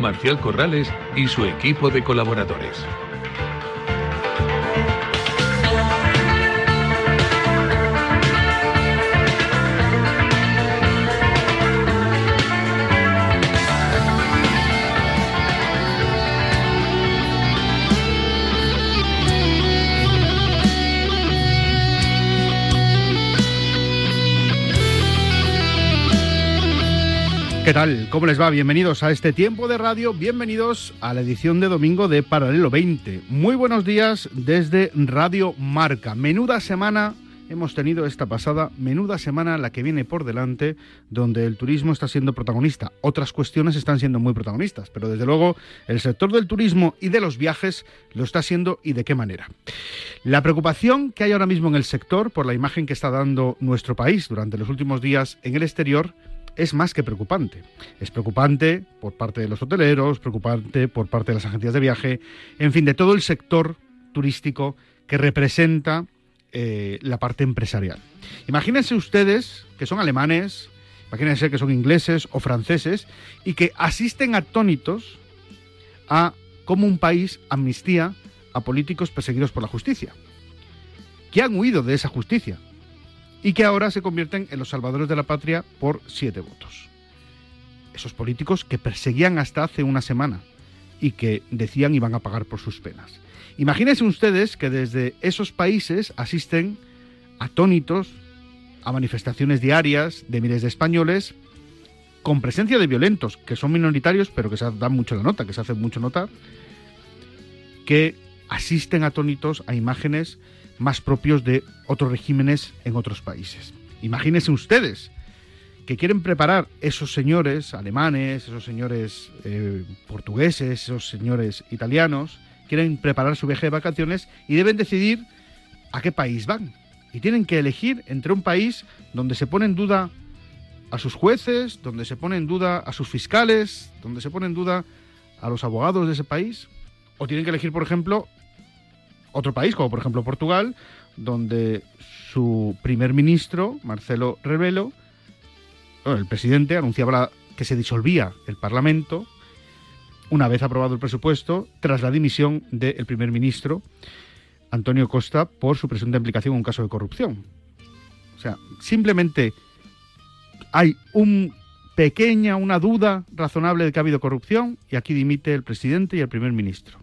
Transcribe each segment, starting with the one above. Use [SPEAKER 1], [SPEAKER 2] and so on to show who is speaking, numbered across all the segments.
[SPEAKER 1] Marcial Corrales y su equipo de colaboradores.
[SPEAKER 2] ¿Qué tal? ¿Cómo les va? Bienvenidos a este tiempo de radio, bienvenidos a la edición de domingo de Paralelo 20. Muy buenos días desde Radio Marca. Menuda semana hemos tenido esta pasada, menuda semana la que viene por delante, donde el turismo está siendo protagonista. Otras cuestiones están siendo muy protagonistas, pero desde luego el sector del turismo y de los viajes lo está siendo y de qué manera. La preocupación que hay ahora mismo en el sector por la imagen que está dando nuestro país durante los últimos días en el exterior es más que preocupante. Es preocupante por parte de los hoteleros, preocupante por parte de las agencias de viaje, en fin, de todo el sector turístico que representa eh, la parte empresarial. Imagínense ustedes que son alemanes, imagínense que son ingleses o franceses y que asisten atónitos a cómo un país amnistía a políticos perseguidos por la justicia, que han huido de esa justicia, y que ahora se convierten en los salvadores de la patria por siete votos. Esos políticos que perseguían hasta hace una semana y que decían iban a pagar por sus penas. Imagínense ustedes que desde esos países asisten atónitos a manifestaciones diarias de miles de españoles con presencia de violentos, que son minoritarios, pero que se dan mucho la nota, que se hacen mucho notar, que asisten atónitos a imágenes más propios de otros regímenes en otros países. Imagínense ustedes que quieren preparar esos señores alemanes, esos señores eh, portugueses, esos señores italianos, quieren preparar su viaje de vacaciones y deben decidir a qué país van. Y tienen que elegir entre un país donde se pone en duda a sus jueces, donde se pone en duda a sus fiscales, donde se pone en duda a los abogados de ese país, o tienen que elegir, por ejemplo, otro país, como por ejemplo Portugal, donde su primer ministro, Marcelo Rebelo, el presidente, anunciaba que se disolvía el Parlamento una vez aprobado el presupuesto tras la dimisión del primer ministro, Antonio Costa, por su presunta implicación en un caso de corrupción. O sea, simplemente hay un pequeña, una duda razonable de que ha habido corrupción y aquí dimite el presidente y el primer ministro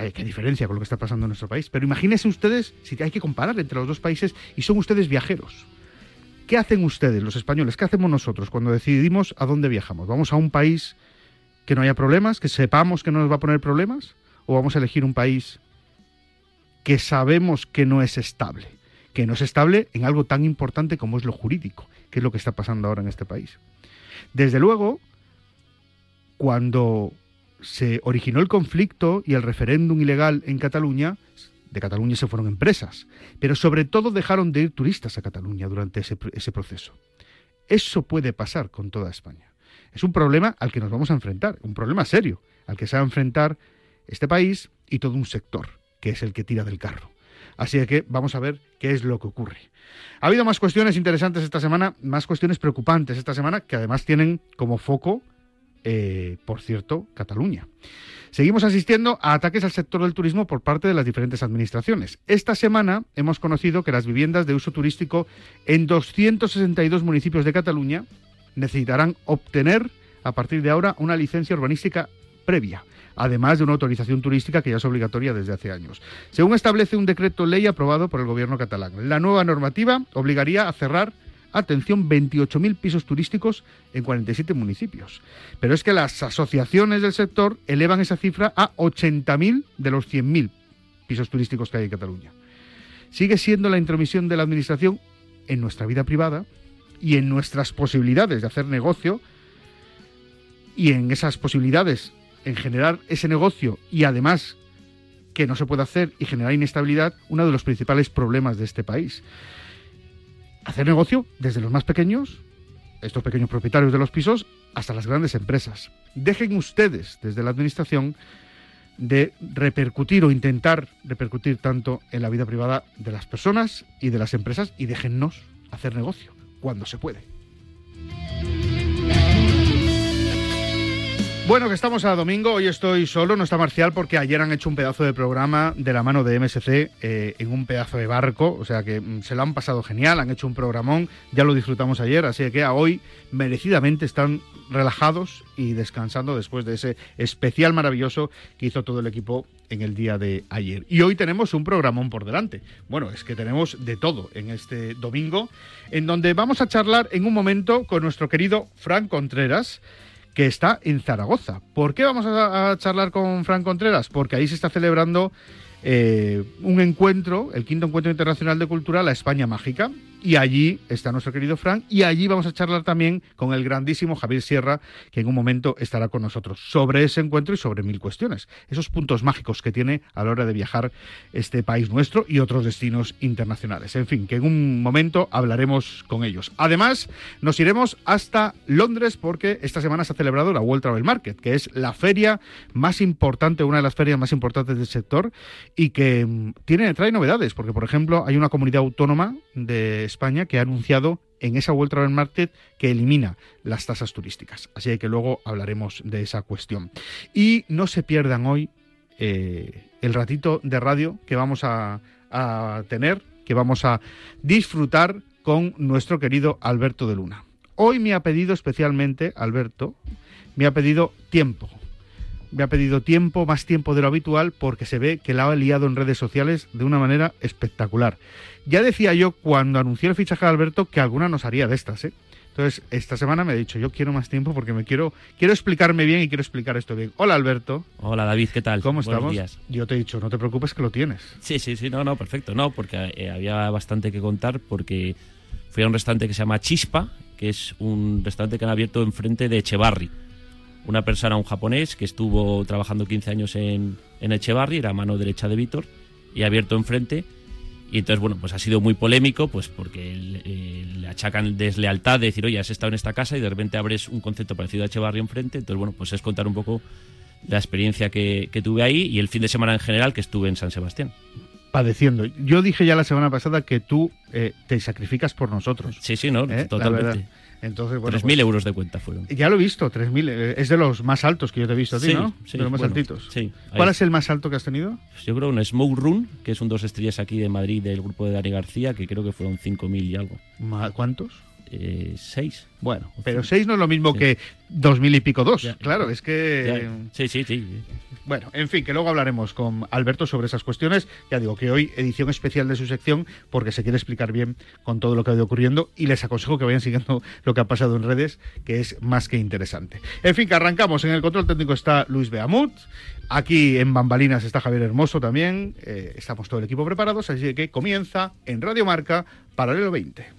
[SPEAKER 2] qué, diferencia con lo que está pasando en nuestro país. Pero imagínense ustedes, si hay que comparar entre los dos países y son ustedes viajeros. ¿Qué hacen ustedes, los españoles? ¿Qué hacemos nosotros cuando decidimos a dónde viajamos? ¿Vamos a un país que no haya problemas, que sepamos que no nos va a poner problemas? ¿O vamos a elegir un país que sabemos que no es estable? Que no es estable en algo tan importante como es lo jurídico, que es lo que está pasando ahora en este país. Desde luego, cuando se originó el conflicto y el referéndum ilegal en Cataluña, de Cataluña se fueron empresas, pero sobre todo dejaron de ir turistas a Cataluña durante ese, proceso. Eso puede pasar con toda España. Es un problema al que nos vamos a enfrentar, un problema serio, al que se va a enfrentar este país y todo un sector, que es el que tira del carro. Así que vamos a ver qué es lo que ocurre. Ha habido más cuestiones interesantes esta semana, más cuestiones preocupantes esta semana, que además tienen como foco eh, por cierto, Cataluña. Seguimos asistiendo a ataques al sector del turismo por parte de las diferentes administraciones. Esta semana hemos conocido que las viviendas de uso turístico en 262 municipios de Cataluña necesitarán obtener a partir de ahora una licencia urbanística previa, además de una autorización turística que ya es obligatoria desde hace años. Según establece un decreto ley aprobado por el gobierno catalán, la nueva normativa obligaría a cerrar atención, 28.000 pisos turísticos en 47 municipios. Pero es que las asociaciones del sector elevan esa cifra a 80.000 de los 100.000 pisos turísticos que hay en Cataluña. Sigue siendo la intromisión de la Administración en nuestra vida privada y en nuestras posibilidades de hacer negocio y en esas posibilidades en generar ese negocio y además que no se puede hacer y generar inestabilidad, uno de los principales problemas de este país. Hacer negocio desde los más pequeños, estos pequeños propietarios de los pisos, hasta las grandes empresas. Dejen ustedes desde la Administración de repercutir o intentar repercutir tanto en la vida privada de las personas y de las empresas y déjennos hacer negocio cuando se puede. Bueno, que estamos a domingo, hoy estoy solo, no está Marcial porque ayer han hecho un pedazo de programa de la mano de MSC eh, en un pedazo de barco, o sea que mm, se lo han pasado genial, han hecho un programón, ya lo disfrutamos ayer, así que hoy merecidamente están relajados y descansando después de ese especial maravilloso que hizo todo el equipo en el día de ayer. Y hoy tenemos un programón por delante. Bueno, es que tenemos de todo en este domingo, en donde vamos a charlar en un momento con nuestro querido Frank Contreras que está en Zaragoza. ¿Por qué vamos a, charlar con Fran Contreras? Porque ahí se está celebrando eh, un encuentro, el quinto encuentro internacional de cultura, la España Mágica, y allí está nuestro querido Frank. Y allí vamos a charlar también con el grandísimo Javier Sierra, que en un momento estará con nosotros sobre ese encuentro y sobre mil cuestiones. Esos puntos mágicos que tiene a la hora de viajar este país nuestro y otros destinos internacionales. En fin, que en un momento hablaremos con ellos. Además, nos iremos hasta Londres porque esta semana se ha celebrado la World Travel Market, que es la feria más importante, una de las ferias más importantes del sector y que mm, tiene, trae novedades, porque por ejemplo hay una comunidad autónoma de España que ha anunciado en esa vuelta al Market que elimina las tasas turísticas. Así que luego hablaremos de esa cuestión. Y no se pierdan hoy eh, el ratito de radio que vamos a, a tener, que vamos a disfrutar con nuestro querido Alberto de Luna. Hoy me ha pedido especialmente, Alberto, me ha pedido tiempo me ha pedido tiempo, más tiempo de lo habitual, porque se ve que la ha liado en redes sociales de una manera espectacular. Ya decía yo cuando anuncié el fichaje de Alberto que alguna nos haría de estas, ¿eh? Entonces, esta semana me ha dicho, yo quiero más tiempo porque me quiero, quiero explicarme bien y quiero explicar esto bien. Hola, Alberto.
[SPEAKER 3] Hola, David, ¿qué tal?
[SPEAKER 2] ¿Cómo estamos? Días. Yo te he dicho, no te preocupes que lo tienes.
[SPEAKER 3] Sí, sí, sí, no, no, perfecto. No, porque eh, había bastante que contar porque fui a un restaurante que se llama Chispa, que es un restaurante que han abierto enfrente de Echevarri. Una persona, un japonés, que estuvo trabajando 15 años en, en Echevarri, era mano derecha de Víctor, y abierto enfrente y entonces, bueno, pues ha sido muy polémico, pues porque le achacan deslealtad de decir, oye, has estado en esta casa y de repente abres un concepto parecido a Echevarri enfrente. Entonces, bueno, pues es contar un poco la experiencia que, tuve ahí y el fin de semana en general que estuve en San Sebastián.
[SPEAKER 2] Padeciendo. Yo dije ya la semana pasada que tú eh, te sacrificas por nosotros.
[SPEAKER 3] Sí, sí, no, ¿Eh? totalmente.
[SPEAKER 2] Entonces, bueno,
[SPEAKER 3] 3.000 pues, euros de cuenta fueron.
[SPEAKER 2] Ya lo he visto, 3.000. Eh, es de los más altos que yo te he visto a ti, ¿no?
[SPEAKER 3] Sí,
[SPEAKER 2] de los más altitos.
[SPEAKER 3] Sí.
[SPEAKER 2] ¿Cuál es el más alto que has tenido?
[SPEAKER 3] Yo creo un Smoke Run, que es un dos estrellas aquí de Madrid del grupo de Dani García, que creo que fueron 5.000 y algo.
[SPEAKER 2] ¿Cuántos?
[SPEAKER 3] Eh, seis.
[SPEAKER 2] Bueno, pero seis no es lo mismo que dos mil y pico dos. claro, es que.
[SPEAKER 3] Sí, sí, sí.
[SPEAKER 2] Bueno, en fin, que luego hablaremos con Alberto sobre esas cuestiones. Ya digo que hoy edición especial de su sección porque se quiere explicar bien con todo lo que ha ido ocurriendo y les aconsejo que vayan siguiendo lo que ha pasado en redes, que es más que interesante. En fin, que arrancamos. En el control técnico está Luis Beamut. Aquí en Bambalinas está Javier Hermoso también. Eh, estamos todo el equipo preparados, así que comienza en Radio Marca Paralelo 20.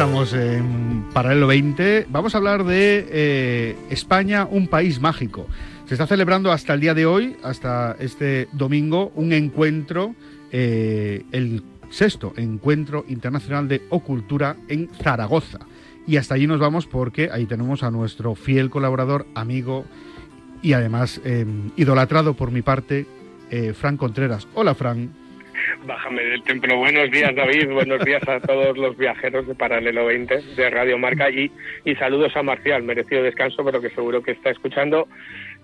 [SPEAKER 2] Estamos en Paralelo 20. Vamos a hablar de eh, España, un país mágico. Se está celebrando hasta el día de hoy, hasta este domingo, un encuentro, eh, el sexto encuentro internacional de ocultura en Zaragoza. Y hasta allí nos vamos porque ahí tenemos a nuestro fiel colaborador, amigo y además eh, idolatrado por mi parte, Fran Contreras. Hola, Fran.
[SPEAKER 4] Bájame del templo. Buenos días, David. Buenos días a todos los viajeros de Paralelo 20 de Radio Marca y, y saludos a Marcial, merecido descanso, pero que seguro que está escuchando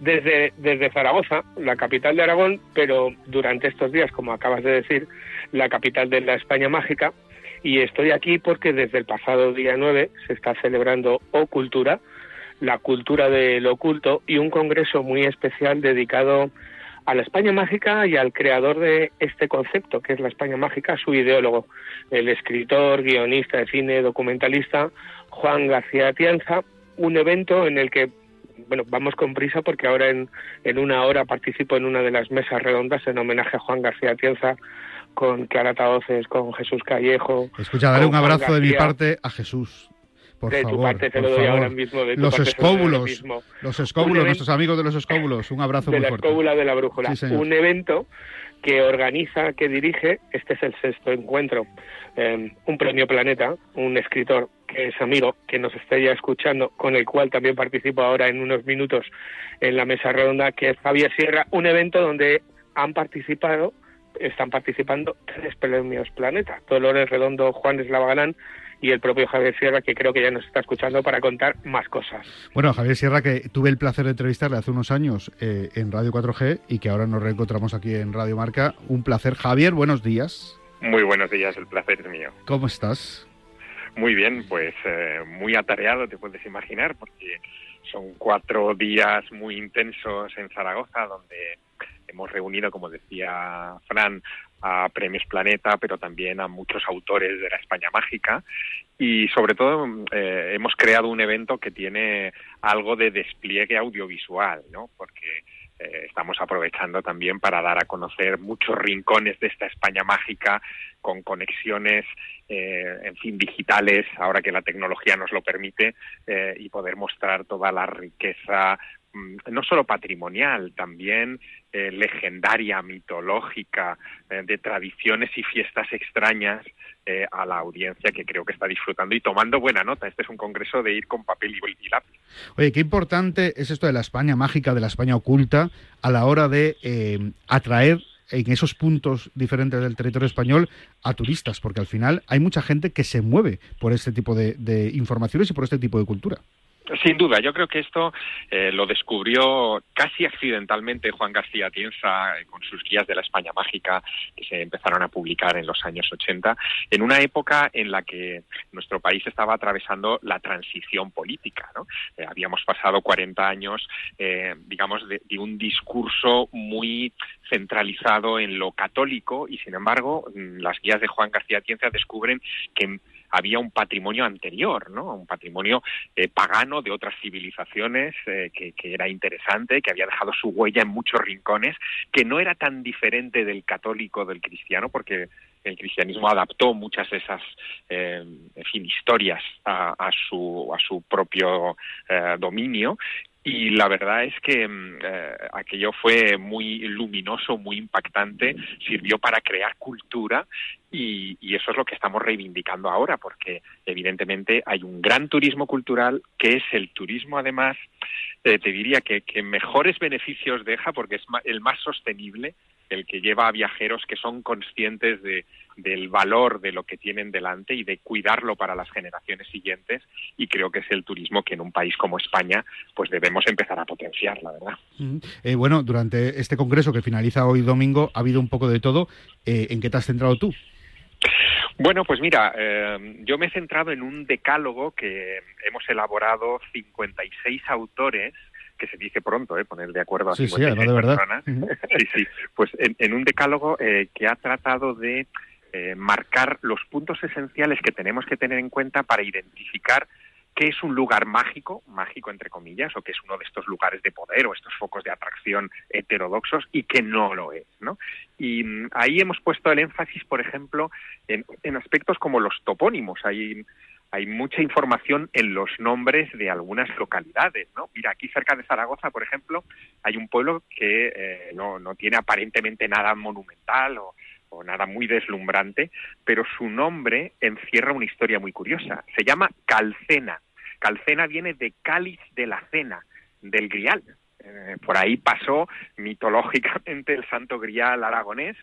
[SPEAKER 4] desde, desde Zaragoza, la capital de Aragón, pero durante estos días, como acabas de decir, la capital de la España mágica. Y estoy aquí porque desde el pasado día 9 se está celebrando O Cultura, la cultura del oculto, y un congreso muy especial dedicado a la España mágica y al creador de este concepto, que es la España mágica, su ideólogo, el escritor, guionista de cine, documentalista Juan García Atienza, un evento en el que bueno, vamos con prisa porque ahora en, en una hora participo en una de las mesas redondas en homenaje a Juan García Atienza con Clara Taoces, con Jesús Callejo.
[SPEAKER 2] Escucha, dale un abrazo de mi parte a Jesús. Por
[SPEAKER 4] de
[SPEAKER 2] favor,
[SPEAKER 4] tu parte te lo doy
[SPEAKER 2] favor.
[SPEAKER 4] ahora mismo. De tu
[SPEAKER 2] los
[SPEAKER 4] parte te lo
[SPEAKER 2] escóbulos,
[SPEAKER 4] mismo.
[SPEAKER 2] los escóbulos, nuestros amigos de los escóbulos, un abrazo
[SPEAKER 4] de
[SPEAKER 2] muy
[SPEAKER 4] la
[SPEAKER 2] fuerte.
[SPEAKER 4] escóbula de la brújula.
[SPEAKER 2] Sí,
[SPEAKER 4] un evento que organiza, que dirige, este es el sexto encuentro, eh, un premio Planeta, un escritor que es amigo, que nos está ya escuchando, con el cual también participo ahora en unos minutos en la mesa redonda, que es Javier Sierra, un evento donde han participado, están participando tres premios Planeta, Dolores Redondo, Juan Eslava Galán y el propio Javier Sierra, que creo que ya nos está escuchando para contar más cosas.
[SPEAKER 2] Bueno, Javier Sierra, que tuve el placer de entrevistarle hace unos años eh, en Radio 4G y que ahora nos reencontramos aquí en Radio Marca. Un placer. Javier, buenos días.
[SPEAKER 5] Muy buenos días, el placer es mío.
[SPEAKER 2] ¿Cómo estás?
[SPEAKER 5] Muy bien, pues eh, muy atareado, te puedes imaginar, porque son cuatro días muy intensos en Zaragoza, donde hemos reunido, como decía Fran, a Premios Planeta, pero también a muchos autores de la España mágica. Y sobre todo eh, hemos creado un evento que tiene algo de despliegue audiovisual, ¿no? Porque eh, estamos aprovechando también para dar a conocer muchos rincones de esta España mágica con conexiones, eh, en fin, digitales, ahora que la tecnología nos lo permite, eh, y poder mostrar toda la riqueza, no solo patrimonial, también eh, legendaria, mitológica, eh, de tradiciones y fiestas extrañas eh, a la audiencia que creo que está disfrutando y tomando buena nota. Este es un congreso de ir con papel y, y lápiz.
[SPEAKER 2] Oye, qué importante es esto de la España mágica, de la España oculta, a la hora de atraer en esos puntos diferentes del territorio español a turistas, porque al final hay mucha gente que se mueve por este tipo de informaciones y por este tipo de cultura.
[SPEAKER 5] Sin duda, yo creo que esto eh, lo descubrió casi accidentalmente Juan García Tienza eh, con sus guías de la España mágica que se empezaron a publicar en los años 80, en una época en la que nuestro país estaba atravesando la transición política. ¿no? Eh, habíamos pasado 40 años, eh, digamos, de, de un discurso muy centralizado en lo católico y, sin embargo, mm, las guías de Juan García Tienza descubren que había un patrimonio anterior, ¿no? Un patrimonio eh, pagano de otras civilizaciones eh, que, era interesante, que había dejado su huella en muchos rincones, que no era tan diferente del católico del cristiano, porque el cristianismo adaptó muchas de esas, eh, fin, historias a, su, propio dominio y la verdad es que eh, aquello fue muy luminoso, muy impactante, sirvió para crear cultura y, y, eso es lo que estamos reivindicando ahora, porque evidentemente hay un gran turismo cultural que es el turismo además, eh, te diría que, que, mejores beneficios deja porque es el más sostenible, el que lleva a viajeros que son conscientes de, del valor de lo que tienen delante y de cuidarlo para las generaciones siguientes y creo que es el turismo que en un país como España pues debemos empezar a potenciar, la verdad.
[SPEAKER 2] Eh, bueno, durante este congreso que finaliza hoy domingo ha habido un poco de todo. Eh, ¿En qué te has centrado tú?
[SPEAKER 5] Bueno, pues mira, eh, yo me he centrado en un decálogo que hemos elaborado 56 autores que se dice pronto, ¿eh? poner de acuerdo a
[SPEAKER 2] sí,
[SPEAKER 5] 56
[SPEAKER 2] sí, de verdad.
[SPEAKER 5] personas. Uh -huh. Sí, sí. Pues en, en un decálogo eh, que ha tratado de eh, marcar los puntos esenciales que tenemos que tener en cuenta para identificar qué es un lugar mágico, mágico entre comillas, o que es uno de estos lugares de poder o estos focos de atracción heterodoxos y que no lo es, ¿no? Y mm, ahí hemos puesto el énfasis, por ejemplo, en, en aspectos como los topónimos. Hay, hay mucha información en los nombres de algunas localidades, ¿no? Mira, aquí cerca de Zaragoza, por ejemplo, hay un pueblo que eh, no, no tiene aparentemente nada monumental o, nada muy deslumbrante, pero su nombre encierra una historia muy curiosa. Se llama Calcena. Calcena viene de cáliz de la cena, del grial. Eh, por ahí pasó mitológicamente el santo grial aragonés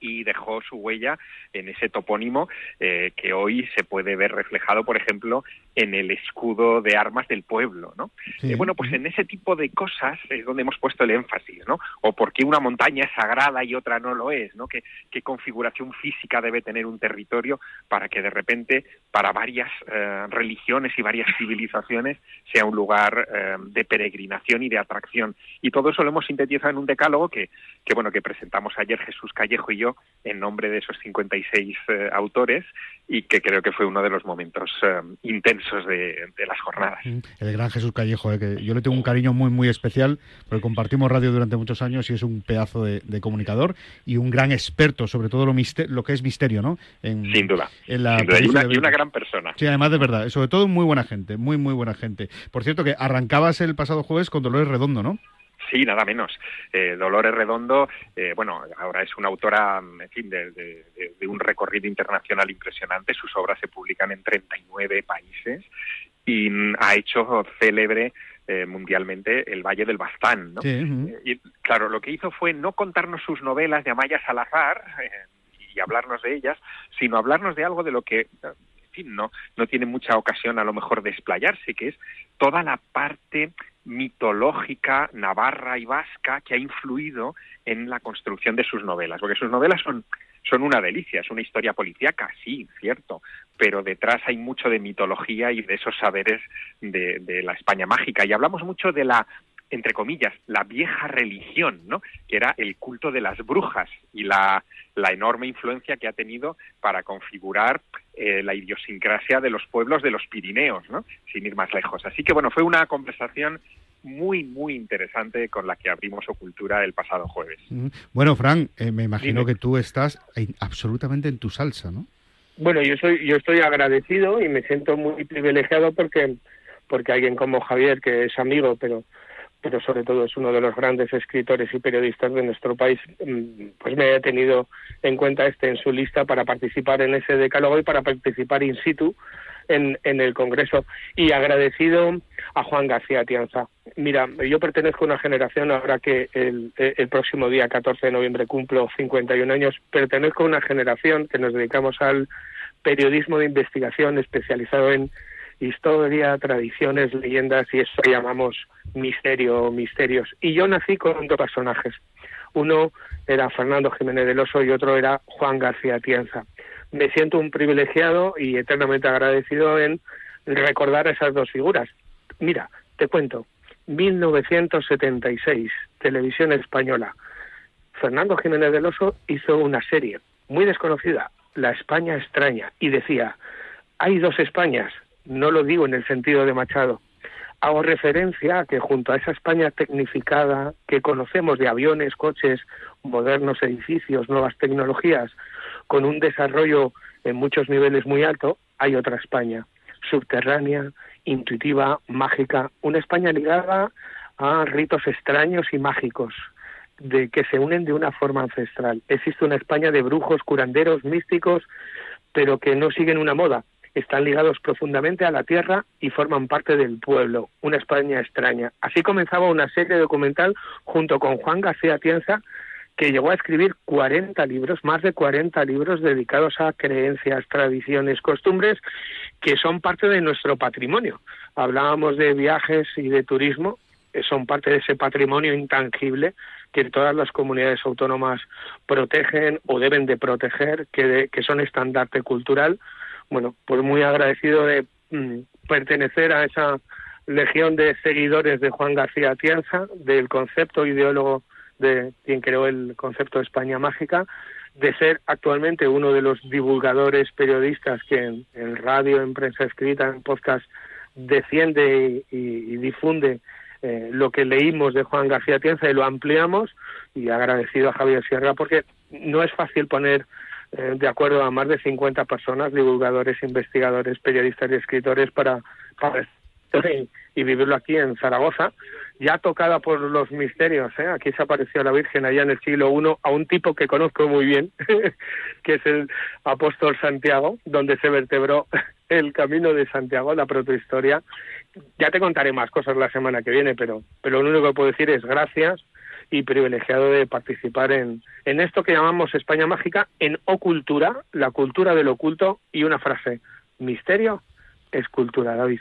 [SPEAKER 5] y dejó su huella en ese topónimo eh, que hoy se puede ver reflejado, por ejemplo, en el escudo de armas del pueblo, ¿no? Eh, bueno, pues en ese tipo de cosas es donde hemos puesto el énfasis, ¿no? O por qué una montaña es sagrada y otra no lo es, ¿no? ¿Qué, qué configuración física debe tener un territorio para que de repente para varias eh, religiones y varias civilizaciones sea un lugar de peregrinación y de atracción. Y todo eso lo hemos sintetizado en un decálogo que, que bueno, que presentamos ayer Jesús Callejo y yo en nombre de esos 56 eh, autores y que creo que fue uno de los momentos eh, intensos de, las jornadas. Mm,
[SPEAKER 2] el gran Jesús Callejo, eh, que yo le tengo un cariño muy, muy especial porque compartimos radio durante muchos años y es un pedazo de, comunicador y un gran experto sobre todo lo, lo que es misterio, ¿no?
[SPEAKER 5] sin duda. Y, una, y, una, gran persona.
[SPEAKER 2] Sí, además de verdad, sobre todo muy buena gente, muy, muy buena gente. Por cierto, que arrancabas el pasado jueves con Dolores Redondo, ¿no?
[SPEAKER 5] Sí, nada menos. Eh, Dolores Redondo, eh, bueno, ahora es una autora, en fin, de, un recorrido internacional impresionante. Sus obras se publican en 39 países y ha hecho célebre eh, mundialmente el Valle del Bastán. ¿no? y, claro, lo que hizo fue no contarnos sus novelas de Amaya Salazar y hablarnos de ellas, sino hablarnos de algo de lo que no, no tiene mucha ocasión a lo mejor de explayarse, que es toda la parte mitológica navarra y vasca que ha influido en la construcción de sus novelas, porque sus novelas son, son una delicia, es una historia policíaca, sí, cierto, pero detrás hay mucho de mitología y de esos saberes de, de la España mágica. Y hablamos mucho de la entre comillas, la vieja religión, ¿no? que era el culto de las brujas y la, la enorme influencia que ha tenido para configurar eh, la idiosincrasia de los pueblos de los Pirineos, ¿no? sin ir más lejos. Así que bueno, fue una conversación muy, muy interesante con la que abrimos Ocultura el pasado jueves.
[SPEAKER 2] Bueno, Fran, eh, me imagino que tú estás absolutamente en tu salsa, ¿no?
[SPEAKER 4] Bueno, yo soy, yo estoy agradecido y me siento muy privilegiado porque, porque alguien como Javier, que es amigo, pero pero sobre todo es uno de los grandes escritores y periodistas de nuestro país, mm, pues me ha tenido en cuenta este en su lista para participar en ese decálogo y para participar in situ en, en el Congreso. Y agradecido a Juan García Tianza. Mira, yo pertenezco a una generación, ahora que el, el próximo día 14 de noviembre cumplo 51 años, pertenezco a una generación que nos dedicamos al periodismo de investigación especializado en historia, tradiciones, leyendas y eso llamamos misterio misterios. Y yo nací con dos personajes. Uno era Fernando Jiménez del Oso y otro era Juan García Tienza. Me siento un privilegiado y eternamente agradecido en recordar esas dos figuras. Mira, te cuento. 1976, televisión española. Fernando Jiménez del Oso hizo una serie muy desconocida, La España extraña, y decía, hay dos Españas, no lo digo en el sentido de Machado. Hago referencia a que junto a esa España tecnificada que conocemos de aviones, coches, modernos edificios, nuevas tecnologías, con un desarrollo en muchos niveles muy alto, hay otra España, subterránea, intuitiva, mágica, una España ligada a ritos extraños y mágicos, de que se unen de una forma ancestral. Existe una España de brujos, curanderos, místicos, pero que no siguen una moda, están ligados profundamente a la tierra y forman parte del pueblo, una España extraña. Así comenzaba una serie documental junto con Juan García Tienza, que llegó a escribir 40 libros, más de 40 libros dedicados a creencias, tradiciones, costumbres que son parte de nuestro patrimonio. Hablábamos de viajes y de turismo, que son parte de ese patrimonio intangible que todas las comunidades autónomas protegen o deben de proteger, que, que son estandarte cultural bueno, pues muy agradecido de mm, pertenecer a esa legión de seguidores de Juan García Atienza, del concepto ideólogo de quien creó el concepto de España Mágica, de ser actualmente uno de los divulgadores periodistas que en, radio, en prensa escrita, en podcast, defiende y, difunde eh, lo que leímos de Juan García Atienza y lo ampliamos. Y agradecido a Javier Sierra porque no es fácil poner eh, de acuerdo a más de 50 personas, divulgadores, investigadores, periodistas y escritores para, para y, vivirlo aquí en Zaragoza, ya tocada por los misterios. ¿eh? Aquí se apareció la Virgen allá en el siglo I a un tipo que conozco muy bien, que es el apóstol Santiago, donde se vertebró el camino de Santiago, la protohistoria. Ya te contaré más cosas la semana que viene, pero, pero lo único que puedo decir es gracias y privilegiado de participar en, en esto que llamamos España Mágica, en Ocultura, la cultura del oculto, y una frase, misterio es cultura, David.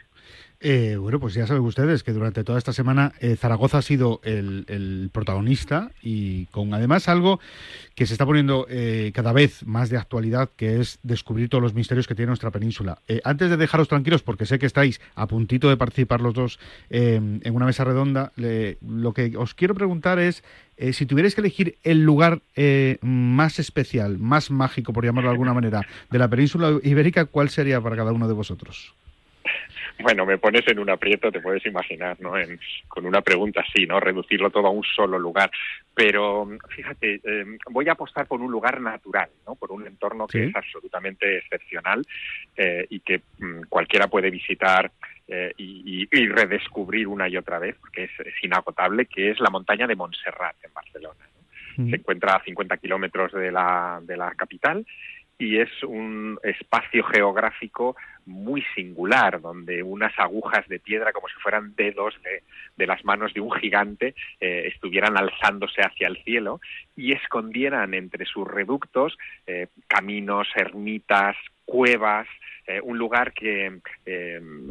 [SPEAKER 2] Eh, bueno, pues ya saben ustedes que durante toda esta semana eh, Zaragoza ha sido el, protagonista y con además algo que se está poniendo eh, cada vez más de actualidad, que es descubrir todos los misterios que tiene nuestra península. antes de dejaros tranquilos, porque sé que estáis a puntito de participar los dos en una mesa redonda, lo que os quiero preguntar es si tuvierais que elegir el lugar más especial, más mágico, por llamarlo de alguna manera, de la península ibérica, ¿cuál sería para cada uno de vosotros?
[SPEAKER 5] Bueno, me pones en un aprieto, te puedes imaginar, ¿no? con una pregunta así, ¿no? Reducirlo todo a un solo lugar. Pero fíjate, em, voy a apostar por un lugar natural, ¿no? Por un entorno que es absolutamente excepcional eh, y que mm, cualquiera puede visitar eh, y, redescubrir una y otra vez, porque es, inagotable, que es la montaña de Montserrat en Barcelona. Se encuentra a 50 kilómetros de la, de la capital y es un espacio geográfico muy singular, donde unas agujas de piedra, como si fueran dedos de, las manos de un gigante, eh, estuvieran alzándose hacia el cielo y escondieran entre sus reductos eh, caminos, ermitas, cuevas, eh, un lugar que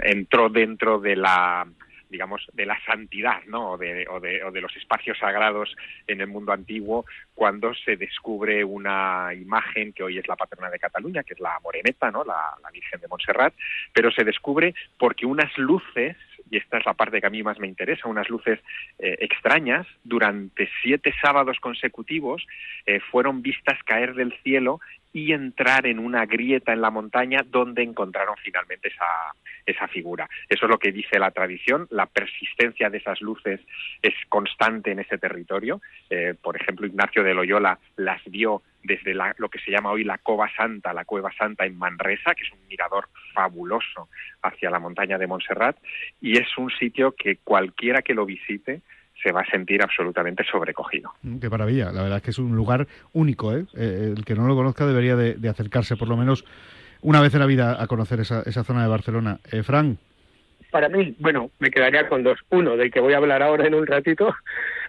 [SPEAKER 5] entró dentro de la digamos, de la santidad, ¿no? O de, o, de, o de, los espacios sagrados en el mundo antiguo, cuando se descubre una imagen que hoy es la patrona de Cataluña, que es la Moreneta, ¿no? La, Virgen de Montserrat, pero se descubre porque unas luces, y esta es la parte que a mí más me interesa, unas luces eh, extrañas, durante siete sábados consecutivos eh, fueron vistas caer del cielo y entrar en una grieta en la montaña donde encontraron finalmente esa, esa figura. Eso es lo que dice la tradición, la persistencia de esas luces es constante en ese territorio. Eh, por ejemplo, Ignacio de Loyola las vio desde lo que se llama hoy la Cova Santa, la Cueva Santa en Manresa, que es un mirador fabuloso hacia la montaña de Montserrat, y es un sitio que cualquiera que lo visite se va a sentir absolutamente sobrecogido.
[SPEAKER 2] Qué maravilla, la verdad es que es un lugar único, ¿eh? eh el que no lo conozca debería de, acercarse por lo menos una vez en la vida a conocer esa, esa zona de Barcelona. Eh, Fran.
[SPEAKER 4] Para mí, bueno, me quedaría con dos. Uno, del que voy a hablar ahora en un ratito.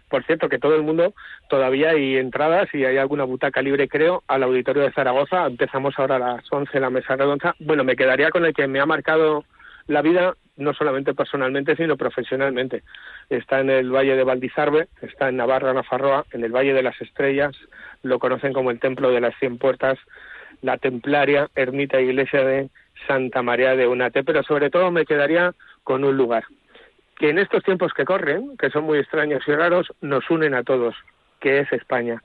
[SPEAKER 4] Por cierto, que todo el mundo todavía hay entradas y hay alguna butaca libre, creo, al auditorio de Zaragoza. Empezamos ahora a las 11 la mesa redonda. Bueno, me quedaría con el que me ha marcado la vida no solamente personalmente, sino profesionalmente. Está en el Valle de Valdizarbe, está en Navarra, Nafarroa, en el Valle de las Estrellas, lo conocen como el Templo de las Cien Puertas, la templaria ermita iglesia de Santa María de Unate, pero sobre todo me quedaría con un lugar que en estos tiempos que corren, que son muy extraños y raros, nos unen a todos, que es España.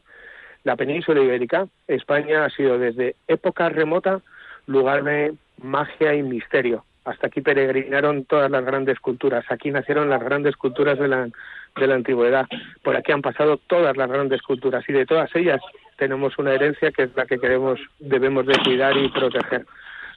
[SPEAKER 4] La península ibérica, España ha sido desde época remota lugar de magia y misterio hasta aquí peregrinaron todas las grandes culturas, aquí nacieron las grandes culturas de la, de la antigüedad, por aquí han pasado todas las grandes culturas y de todas ellas tenemos una herencia que es la que queremos, debemos de cuidar y proteger.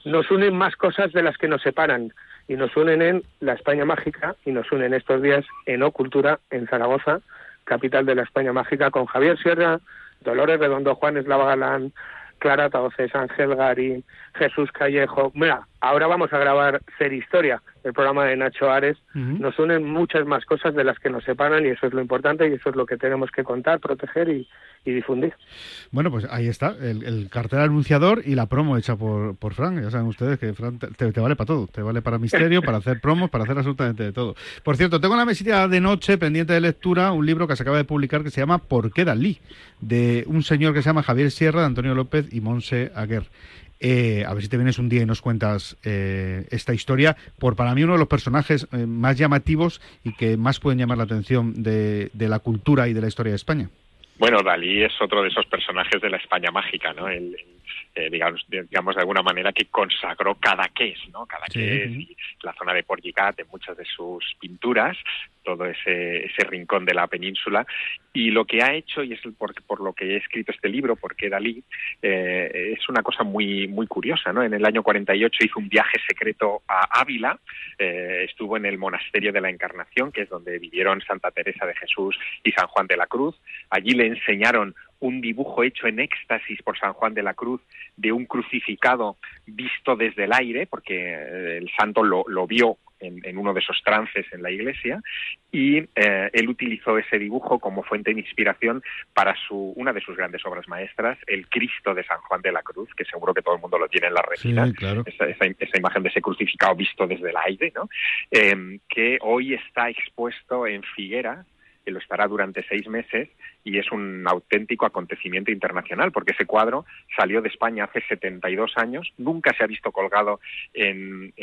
[SPEAKER 4] Nos unen más cosas de las que nos separan y nos unen en la España mágica y nos unen estos días en O Cultura en Zaragoza, capital de la España mágica, con Javier Sierra, Dolores Redondo, Juan Eslava Galán, Clara Tauces, Ángel Garín, Jesús Callejo. Mira, ahora vamos a grabar Ser Historia, el programa de Nacho Ares. Nos unen muchas más cosas de las que nos separan y eso es lo importante y eso es lo que tenemos que contar, proteger y, difundir.
[SPEAKER 2] Bueno, pues ahí está, el, cartel anunciador y la promo hecha por, por Fran. Ya saben ustedes que Fran te, vale para todo, te vale para misterio, para hacer promos, para hacer absolutamente de todo. Por cierto, tengo en la mesita de noche pendiente de lectura un libro que se acaba de publicar que se llama ¿Por qué Dalí? de un señor que se llama Javier Sierra, de Antonio López y Monse Aguer. Eh, a ver si te vienes un día y nos cuentas eh, esta historia, por para mí uno de los personajes eh, más llamativos y que más pueden llamar la atención de, la cultura y de la historia de España.
[SPEAKER 5] Bueno, Dalí es otro de esos personajes de la España mágica, ¿no? Digamos, digamos, de alguna manera que consagró Cadaqués, ¿no? Cadaqués y la zona de Porlicat en muchas de sus pinturas, todo ese, ese rincón de la península. Y lo que ha hecho, y es por, por lo que he escrito este libro, porque Dalí, eh, es una cosa muy, muy curiosa. ¿no? En el año 48 hizo un viaje secreto a Ávila, eh, estuvo en el Monasterio de la Encarnación, que es donde vivieron Santa Teresa de Jesús y San Juan de la Cruz. Allí le enseñaron un dibujo hecho en éxtasis por San Juan de la Cruz de un crucificado visto desde el aire, porque eh, el santo lo, lo vio en, uno de esos trances en la iglesia y eh, él utilizó ese dibujo como fuente de inspiración para su, una de sus grandes obras maestras, el Cristo de San Juan de la Cruz, que seguro que todo el mundo lo tiene en la retina, esa, imagen de ese crucificado visto desde el aire, ¿no? Eh, que hoy está expuesto en Figuera, que lo estará durante seis meses y es un auténtico acontecimiento internacional, porque ese cuadro salió de España hace 72 años, nunca se ha visto colgado en,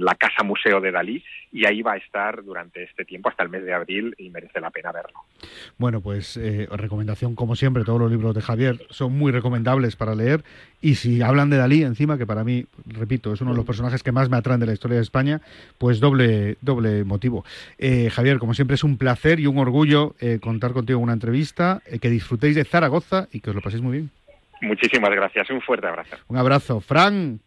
[SPEAKER 5] la Casa Museo de Dalí y ahí va a estar durante este tiempo hasta el mes de abril y merece la pena verlo.
[SPEAKER 2] Bueno, pues eh, recomendación como siempre, todos los libros de Javier son muy recomendables para leer y si hablan de Dalí encima, que para mí, repito, es uno de los personajes que más me atraen de la historia de España, pues doble, doble motivo. Eh, Javier, como siempre es un placer y un orgullo eh, contar contigo en una entrevista eh, que disfrutéis de Zaragoza y que os lo paséis muy bien.
[SPEAKER 5] Muchísimas gracias, un fuerte abrazo.
[SPEAKER 2] Un abrazo. Fran.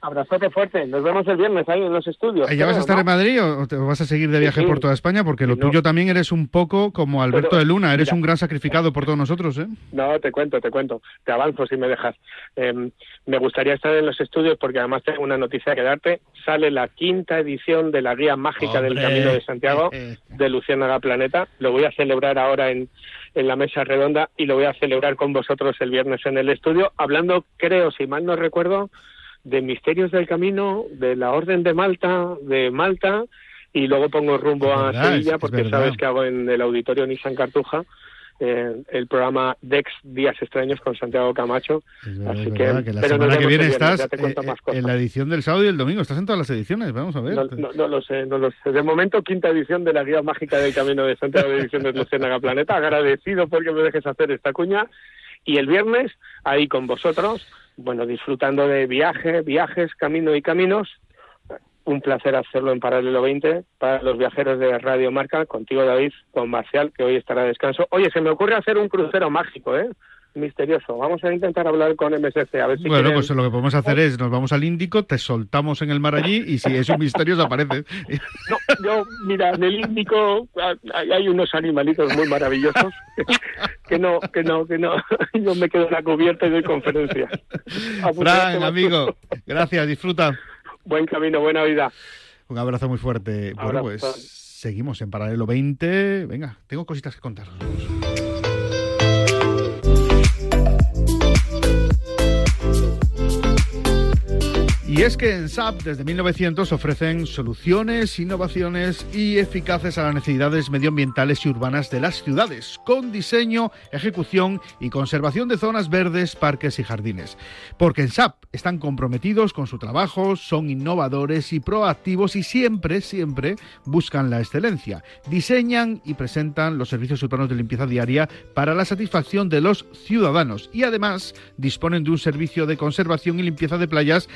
[SPEAKER 4] Abrazote fuerte, nos vemos el viernes ahí en los estudios.
[SPEAKER 2] ¿Ya vas a estar en Madrid o te vas a seguir de viaje por toda España? Porque lo tuyo también eres un poco como Alberto de Luna, eres un gran sacrificado por todos nosotros, ¿eh?
[SPEAKER 4] No, te cuento, te cuento, te avanzo si me dejas. Em, me gustaría estar en los estudios porque además tengo una noticia que darte. Sale la quinta edición de la Guía Mágica del Camino de Santiago de Luciana Planeta. Lo voy a celebrar ahora en, en la mesa redonda y lo voy a celebrar con vosotros el viernes en el estudio, hablando, creo, si mal no recuerdo, de Misterios del Camino, de la Orden de Malta, de Malta, y luego pongo rumbo a Sevilla, porque sabes que hago en el auditorio Nissan Cartuja eh, el programa Dex Días Extraños con Santiago Camacho.
[SPEAKER 2] Así que, la semana que viene estás eh, en la edición del sábado y el domingo. Estás en todas las ediciones, vamos a ver.
[SPEAKER 4] No, lo sé, no lo sé. De momento, quinta edición de la Guía Mágica del Camino de Santiago de Ediciones Luciana Planeta. Agradecido porque me dejes hacer esta cuña. Y el viernes, ahí con vosotros, bueno, disfrutando de viaje, viajes, camino y caminos. Un placer hacerlo en Paralelo 20 para los viajeros de Radio Marca, contigo David, con Marcial, que hoy estará a descanso. Oye, se me ocurre hacer un crucero mágico, ¿eh? Misterioso. Vamos a intentar hablar con MSC, a ver si
[SPEAKER 2] Bueno, pues lo que podemos hacer es, nos vamos al Índico, te soltamos en el mar allí y si es un misterio aparece.
[SPEAKER 4] No, yo, mira, en el Índico hay unos animalitos muy maravillosos que no, que no, que no, yo me quedo en la cubierta y doy conferencias.
[SPEAKER 2] Fran, amigo, gracias, disfruta.
[SPEAKER 4] Buen camino, buena vida.
[SPEAKER 2] Un abrazo muy fuerte. Bueno, pues seguimos en Paralelo 20. Venga, tengo cositas que contaros. Y es que en SAP desde 1900 ofrecen soluciones, innovaciones y eficaces a las necesidades medioambientales y urbanas de las ciudades, con diseño, ejecución y conservación de zonas verdes, parques y jardines. Porque en SAP están comprometidos con su trabajo, son innovadores y proactivos y siempre, siempre buscan la excelencia. Diseñan y presentan los servicios urbanos de limpieza diaria para la satisfacción de los ciudadanos y además disponen de un servicio de conservación y limpieza de playas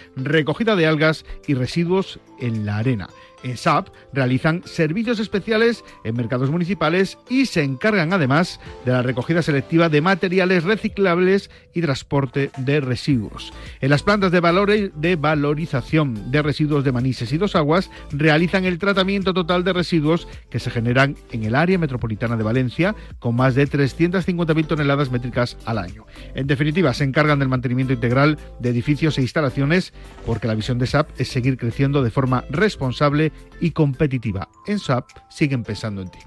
[SPEAKER 2] recogida de algas y residuos en la arena. En SAP realizan servicios especiales en mercados municipales y se encargan además de la recogida selectiva de materiales reciclables y transporte de residuos. En las plantas de, de valorización de residuos de Manises y Dos Aguas realizan el tratamiento total de residuos que se generan en el área metropolitana de Valencia con más de 350.000 toneladas métricas al año. En definitiva, se encargan del mantenimiento integral de edificios e instalaciones porque la visión de SAP es seguir creciendo de forma responsable y competitiva. En SAP siguen pensando en ti.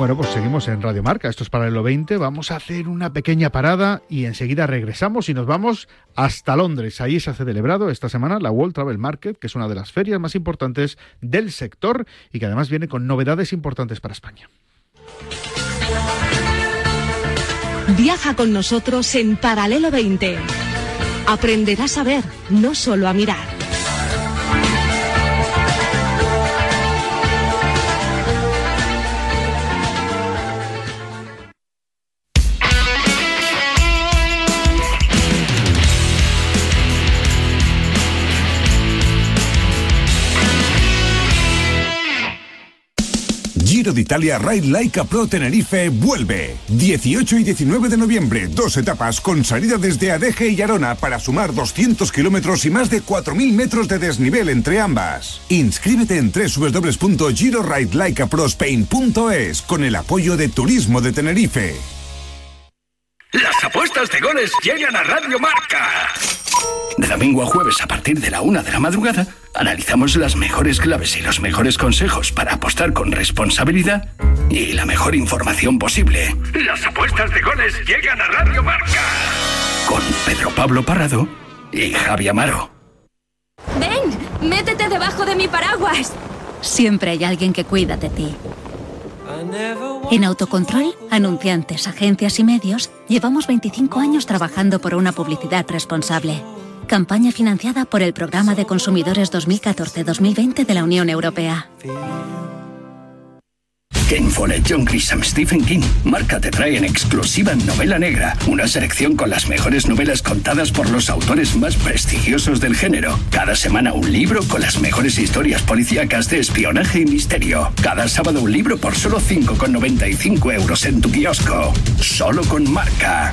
[SPEAKER 2] Bueno, pues seguimos en Radio Marca. Esto es Paralelo 20. Vamos a hacer una pequeña parada y enseguida regresamos y nos vamos hasta Londres. Ahí se ha celebrado esta semana la World Travel Market, que es una de las ferias más importantes del sector y que además viene con novedades importantes para España.
[SPEAKER 6] Viaja con nosotros en Paralelo 20. Aprenderás a ver, no solo a mirar.
[SPEAKER 7] De Italia Ride Laika Pro Tenerife vuelve. 18 y 19 de noviembre, dos etapas con salida desde Adeje y Arona para sumar 200 kilómetros y más de 4.000 metros de desnivel entre ambas. Inscríbete en www.giroridelaikaprospain.es con el apoyo de Turismo de Tenerife.
[SPEAKER 8] Las apuestas de goles llegan a Radio Marca. De domingo a jueves a partir de la una de la madrugada, analizamos las mejores claves y los mejores consejos para apostar con responsabilidad y la mejor información posible.
[SPEAKER 9] Las apuestas de goles llegan a Radio Marca.
[SPEAKER 8] Con Pedro Pablo Parrado y Javi Amaro.
[SPEAKER 10] Ven, métete debajo de mi paraguas.
[SPEAKER 11] Siempre hay alguien que cuida de ti. En Autocontrol, anunciantes, agencias y medios, llevamos 25 años trabajando por una publicidad responsable. Campaña financiada por el Programa de Consumidores 2014-2020 de la Unión Europea.
[SPEAKER 8] Ken Follett, John Grisham, Stephen King. Marca te trae en exclusiva Novela Negra, una selección con las mejores novelas contadas por los autores más prestigiosos del género. Cada semana un libro con las mejores historias policíacas de espionaje y misterio. Cada sábado un libro por solo 5,95 euros en tu kiosco. Solo con Marca.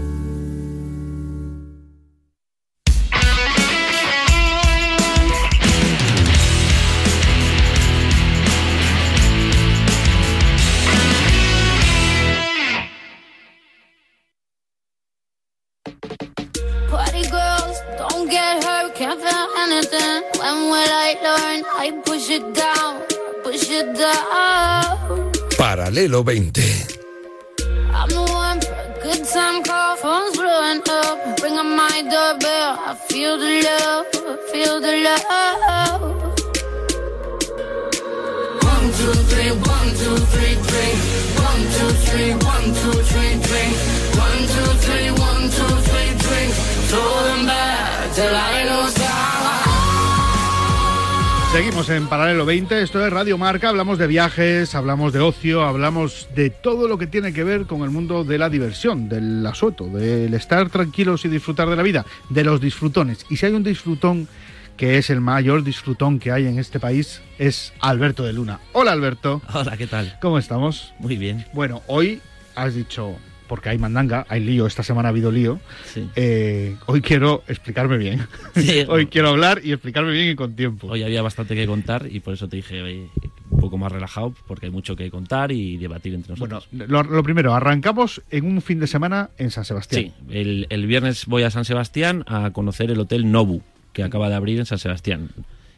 [SPEAKER 12] Learn? I push it down, push it down.
[SPEAKER 13] Paralelo 20.
[SPEAKER 12] I'm the one for a good time call, phone's blowing up. Ring on my doorbell, I feel the love, feel the love.
[SPEAKER 14] One, two, three, one, two, three, drink. One, two, three, one, two, three, drink. One, two, three, one, two, three, drink. Throw them back till I lose
[SPEAKER 2] Seguimos en Paralelo 20, esto es Radio Marca, hablamos de viajes, hablamos de ocio, hablamos de todo lo que tiene que ver con el mundo de la diversión, del asueto, del estar tranquilos y disfrutar de la vida, de los disfrutones. Y si hay un disfrutón que es el mayor disfrutón que hay en este país, es Alberto de Luna. Hola Alberto.
[SPEAKER 3] Hola, ¿qué tal?
[SPEAKER 2] ¿Cómo estamos?
[SPEAKER 3] Muy bien.
[SPEAKER 2] Bueno, hoy has dicho, porque hay mandanga, hay lío, esta semana ha habido lío, eh, hoy quiero explicarme bien.
[SPEAKER 3] Sí.
[SPEAKER 2] hoy quiero hablar y explicarme bien y con tiempo.
[SPEAKER 3] Hoy había bastante que contar y por eso te dije un poco más relajado, porque hay mucho que contar y debatir entre nosotros.
[SPEAKER 2] Bueno, lo, lo primero, arrancamos en un fin de semana en San Sebastián.
[SPEAKER 3] Sí, el, el viernes voy a San Sebastián a conocer el Hotel Nobu, que acaba de abrir en San Sebastián.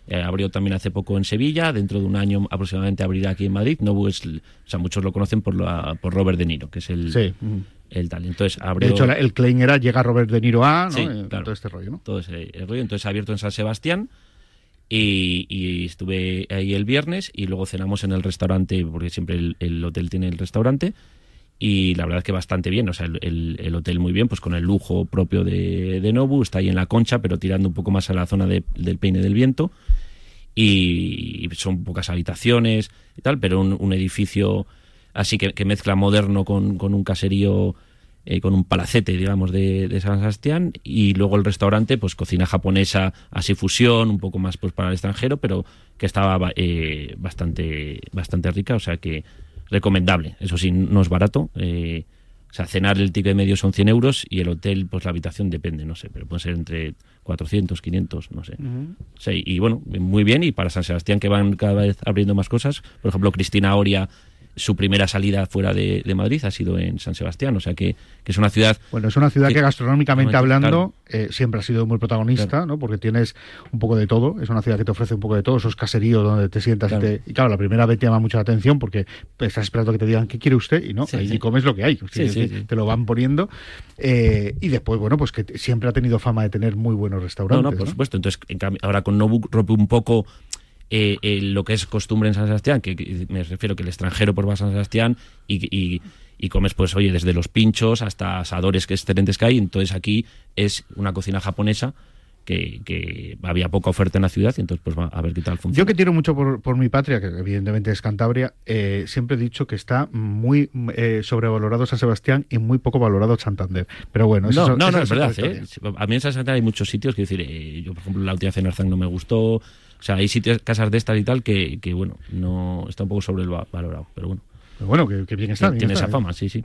[SPEAKER 3] Eh, abrió también hace poco en Sevilla, dentro de un año aproximadamente abrirá aquí en Madrid. Nobu es, o sea, muchos lo conocen por, la, por Robert De Niro, que es el,
[SPEAKER 2] Sí.
[SPEAKER 3] el tal. Entonces abrió...
[SPEAKER 2] De hecho, el claim era llega Robert De Niro a, ¿no?
[SPEAKER 3] Sí,
[SPEAKER 2] Eh,
[SPEAKER 3] claro.
[SPEAKER 2] todo este rollo, ¿no?
[SPEAKER 3] Todo ese rollo. Entonces ha abierto en San Sebastián y, y estuve ahí el viernes y luego cenamos en el restaurante, porque siempre el, el hotel tiene el restaurante. Y la verdad es que bastante bien, o sea, el, el- el hotel muy bien, pues con el lujo propio de, de Nobu, está ahí en la concha, pero tirando un poco más a la zona de- del peine del viento. Y son pocas habitaciones y tal, pero un, un edificio así que, que mezcla moderno con, con un caserío eh, con un palacete, digamos, de, de San Sebastián, y luego el restaurante, pues cocina japonesa, así fusión, un poco más pues para el extranjero, pero que estaba ba- eh, bastante, bastante rica, o sea que recomendable. Eso sí, no es barato. eh, o sea, cenar el ticket medio son 100 euros y el hotel, pues la habitación depende, no sé, pero puede ser entre 400, 500, no sé. Sí, y bueno, muy bien. Y para San Sebastián, que van cada vez abriendo más cosas. Por ejemplo, Cristina Oria, su primera salida fuera de, de Madrid ha sido en San Sebastián. O sea que, que es una ciudad.
[SPEAKER 2] Bueno, es una ciudad que, gastronómicamente
[SPEAKER 3] claro,
[SPEAKER 2] hablando eh, siempre ha sido muy protagonista, ¿no? Porque tienes un poco de todo. Es una ciudad que te ofrece un poco de todo. Esos caseríos donde te sientas y, te- y claro, la primera vez te llama mucho la atención porque estás esperando que te digan qué quiere usted y no,
[SPEAKER 3] Sí,
[SPEAKER 2] ahí
[SPEAKER 3] sí.
[SPEAKER 2] comes lo que hay. O sea,
[SPEAKER 3] Sí.
[SPEAKER 2] Te lo van poniendo. Eh, y después, bueno, pues que siempre ha tenido fama de tener muy buenos
[SPEAKER 3] No,
[SPEAKER 2] restaurantes.
[SPEAKER 3] no, por
[SPEAKER 2] ¿no?
[SPEAKER 3] supuesto. Entonces, en cambio, ahora con Nobu rompe un poco eh, eh, lo que es costumbre en San Sebastián, que, que me refiero que el extranjero por va a San Sebastián y, y- y comes, pues, oye, desde los pinchos hasta asadores que excelentes que hay. Entonces, aquí es una cocina japonesa que, que había poca oferta en la ciudad y entonces pues va a ver qué tal funciona.
[SPEAKER 2] Yo que tiro mucho por, por mi patria, que evidentemente es Cantabria, eh, siempre he dicho que está muy eh, sobrevalorado San Sebastián y muy poco valorado Santander. Pero bueno, eso
[SPEAKER 3] no, no,
[SPEAKER 2] esa
[SPEAKER 3] no, es verdad. ¿eh? A mí en San Sebastián hay muchos sitios que decir, eh, yo por ejemplo la última cena no me gustó. O sea, hay sitios, casas de estas y tal que, que bueno, no está un poco sobrevalorado, pero bueno.
[SPEAKER 2] Pero bueno, que, que bien está. bien
[SPEAKER 3] Tiene
[SPEAKER 2] está,
[SPEAKER 3] esa
[SPEAKER 2] ¿eh?
[SPEAKER 3] fama, sí, sí.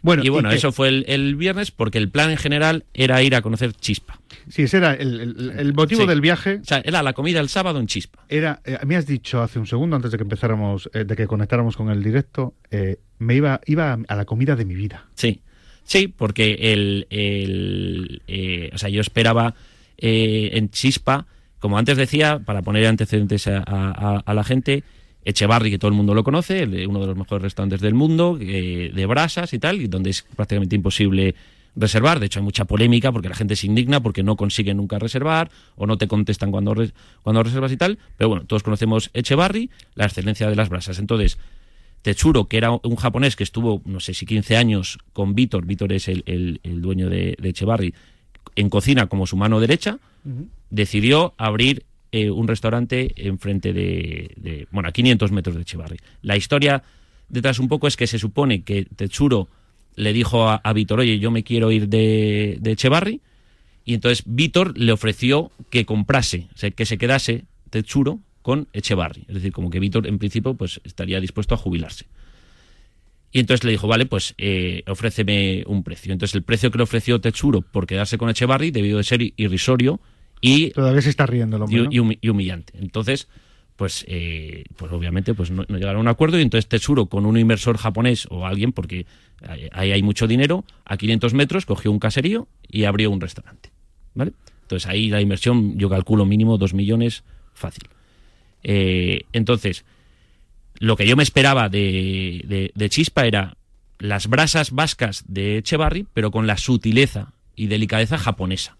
[SPEAKER 2] Bueno,
[SPEAKER 3] y bueno, eso fue el, el viernes porque el plan en general era ir a conocer Chispa.
[SPEAKER 2] Sí, ese era el, el- el motivo
[SPEAKER 3] Sí.
[SPEAKER 2] del viaje.
[SPEAKER 3] O sea, era la comida el sábado en Chispa.
[SPEAKER 2] Era, eh, me has dicho hace un segundo, antes de que empezáramos, eh, de que conectáramos con el directo, eh, me iba, iba a la comida de mi vida.
[SPEAKER 3] Sí, sí, porque el, o sea, yo esperaba en Chispa, como antes decía, para poner antecedentes a, la gente, Echevarri, que todo el mundo lo conoce, uno de los mejores restaurantes del mundo, eh, de brasas y tal, y donde es prácticamente imposible reservar. De hecho, hay mucha polémica porque la gente se indigna porque no consigue nunca reservar o no te contestan cuando, cuando reservas y tal. Pero bueno, todos conocemos Echevarri, la excelencia de las brasas. Entonces, Tetsuro, que era un japonés que estuvo, no sé si 15 años con Víctor, Víctor es el dueño de, de Echevarri, en cocina como su mano derecha, decidió abrir eh, un restaurante enfrente de, de, bueno, a 500 metros de Echevarri. La historia detrás un poco es que se supone que Tetsuro le dijo a, a Víctor, oye, yo me quiero ir de, de Echevarri, y entonces Víctor le ofreció que comprase, o sea, que se quedase Tetsuro con Echevarri. Es decir, como que Víctor en principio pues estaría dispuesto a jubilarse. Y entonces le dijo, vale, pues eh, ofréceme un precio. Entonces el precio que le ofreció Tetsuro por quedarse con Echevarri debió de ser irrisorio y,
[SPEAKER 2] Todavía se está riendo el hombre.
[SPEAKER 3] y,
[SPEAKER 2] ¿no?
[SPEAKER 3] y humi- y humillante. Entonces, pues, eh, pues obviamente pues no, no llegaron a un acuerdo y entonces Tetsuro con un inversor japonés o alguien, porque ahí ahí hay mucho dinero, a 500 metros cogió un caserío y abrió un restaurante. ¿Vale? Entonces ahí la inversión yo calculo mínimo 2 millones fácil. Eh, entonces, lo que yo me esperaba de, de- Chispa era las brasas vascas de Echevarri, pero con la sutileza y delicadeza japonesa.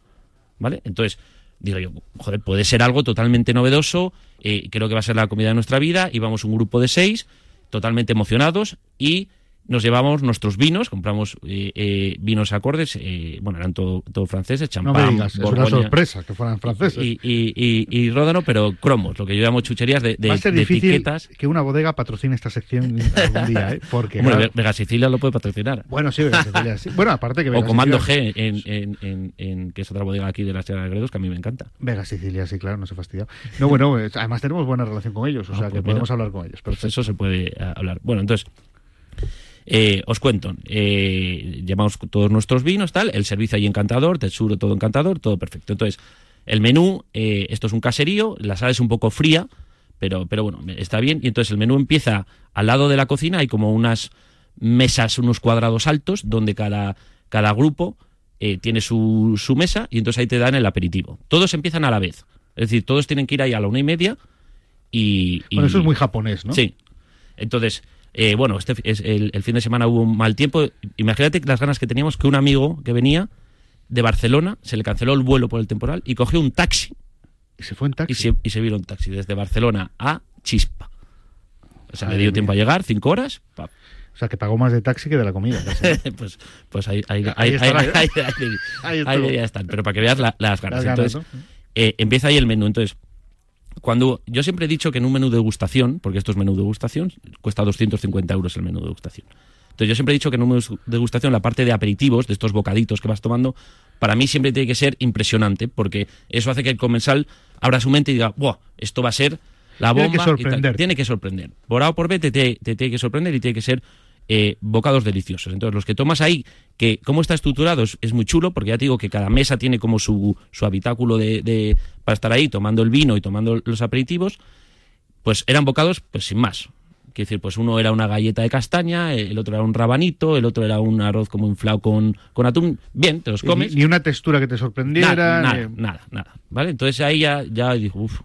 [SPEAKER 3] ¿Vale? Entonces, digo yo, joder, puede ser algo totalmente novedoso, eh, creo que va a ser la comida de nuestra vida, íbamos un grupo de seis, totalmente emocionados, y nos llevamos nuestros vinos, compramos eh, eh, vinos acordes, eh, bueno, eran todo, todo franceses,
[SPEAKER 2] No
[SPEAKER 3] champán,
[SPEAKER 2] me digas, es una sorpresa que fueran franceses.
[SPEAKER 3] y, y, y- y ródano, pero cromos, lo que yo llamo chucherías de, de-
[SPEAKER 2] Va a ser
[SPEAKER 3] de
[SPEAKER 2] difícil
[SPEAKER 3] etiquetas.
[SPEAKER 2] que una bodega patrocine esta sección algún día, ¿eh? Porque,
[SPEAKER 3] Bueno,
[SPEAKER 2] claro,
[SPEAKER 3] Vega Sicilia lo puede patrocinar.
[SPEAKER 2] bueno, sí, Vega Sicilia, sí. Bueno, aparte que
[SPEAKER 3] o Comando
[SPEAKER 2] Sicilia-
[SPEAKER 3] G, en, en- en- en- que es otra bodega aquí de la Sierra de Gredos, que a mí me encanta.
[SPEAKER 2] Vega Sicilia, sí, claro, no se fastidia. No, bueno, además tenemos buena relación con ellos, o
[SPEAKER 3] Ah,
[SPEAKER 2] sea que
[SPEAKER 3] pues mira.
[SPEAKER 2] podemos hablar con ellos.
[SPEAKER 3] Pues eso se puede eh, hablar. Bueno, entonces, eh, os cuento. Eh, llevamos todos nuestros vinos, tal. El servicio ahí encantador, Tetsuro todo encantador, todo perfecto. Entonces, el menú, eh, esto es un caserío, la sala es un poco fría, pero, pero bueno, está bien. Y entonces el menú empieza al lado de la cocina, hay como unas mesas, unos cuadrados altos, donde cada, cada grupo eh, tiene su, su mesa y entonces ahí te dan el aperitivo. Todos empiezan a la vez. Es decir, todos tienen que ir ahí a la una y media y... y-
[SPEAKER 2] Bueno, eso es muy japonés, ¿no?
[SPEAKER 3] Sí. Entonces, eh, bueno, este, es, el, el fin de semana hubo un mal tiempo. Imagínate las ganas que teníamos que un amigo que venía de Barcelona se le canceló el vuelo por el temporal y cogió un taxi.
[SPEAKER 2] Y se fue en taxi.
[SPEAKER 3] Y se, y se vino en taxi desde Barcelona a Chispa. O sea, le dio
[SPEAKER 2] mía.
[SPEAKER 3] tiempo a llegar, cinco horas. pa.
[SPEAKER 2] O sea, que pagó más de taxi que de la comida.
[SPEAKER 3] pues, pues ahí, ahí,
[SPEAKER 2] Ahí
[SPEAKER 3] ahí, ya están. Pero para que veas la- las ganas.
[SPEAKER 2] Las ganas,
[SPEAKER 3] Entonces, eh, empieza ahí el menú. Entonces, cuando yo siempre he dicho que en un menú de degustación, porque esto es menú de degustación, cuesta 250 euros el menú de degustación. Entonces yo siempre he dicho que en un menú de degustación la parte de aperitivos, de estos bocaditos que vas tomando, para mí siempre tiene que ser impresionante, porque eso hace que el comensal abra su mente y diga, ¡buah! Esto va a ser la
[SPEAKER 2] Tiene
[SPEAKER 3] bomba.
[SPEAKER 2] que
[SPEAKER 3] y tal".
[SPEAKER 2] sorprenderte.
[SPEAKER 3] Tiene que sorprender. Por A o por B te, te- te tiene que sorprender y tiene que ser eh, bocados deliciosos. Entonces, los que tomas ahí, que cómo está estructurado es, es muy chulo, porque ya te digo que cada mesa tiene como su, su habitáculo de, de- para estar ahí tomando el vino y tomando los aperitivos, pues eran bocados pues sin más. Quiero decir, pues uno era una galleta de castaña, el otro era un rabanito, el otro era un arroz como inflado con, con atún. Bien, te los comes.
[SPEAKER 2] ni una textura que te sorprendiera.
[SPEAKER 3] Nada, nada, nada, nada, ¿Vale? Entonces ahí ya, ya dijo, uff,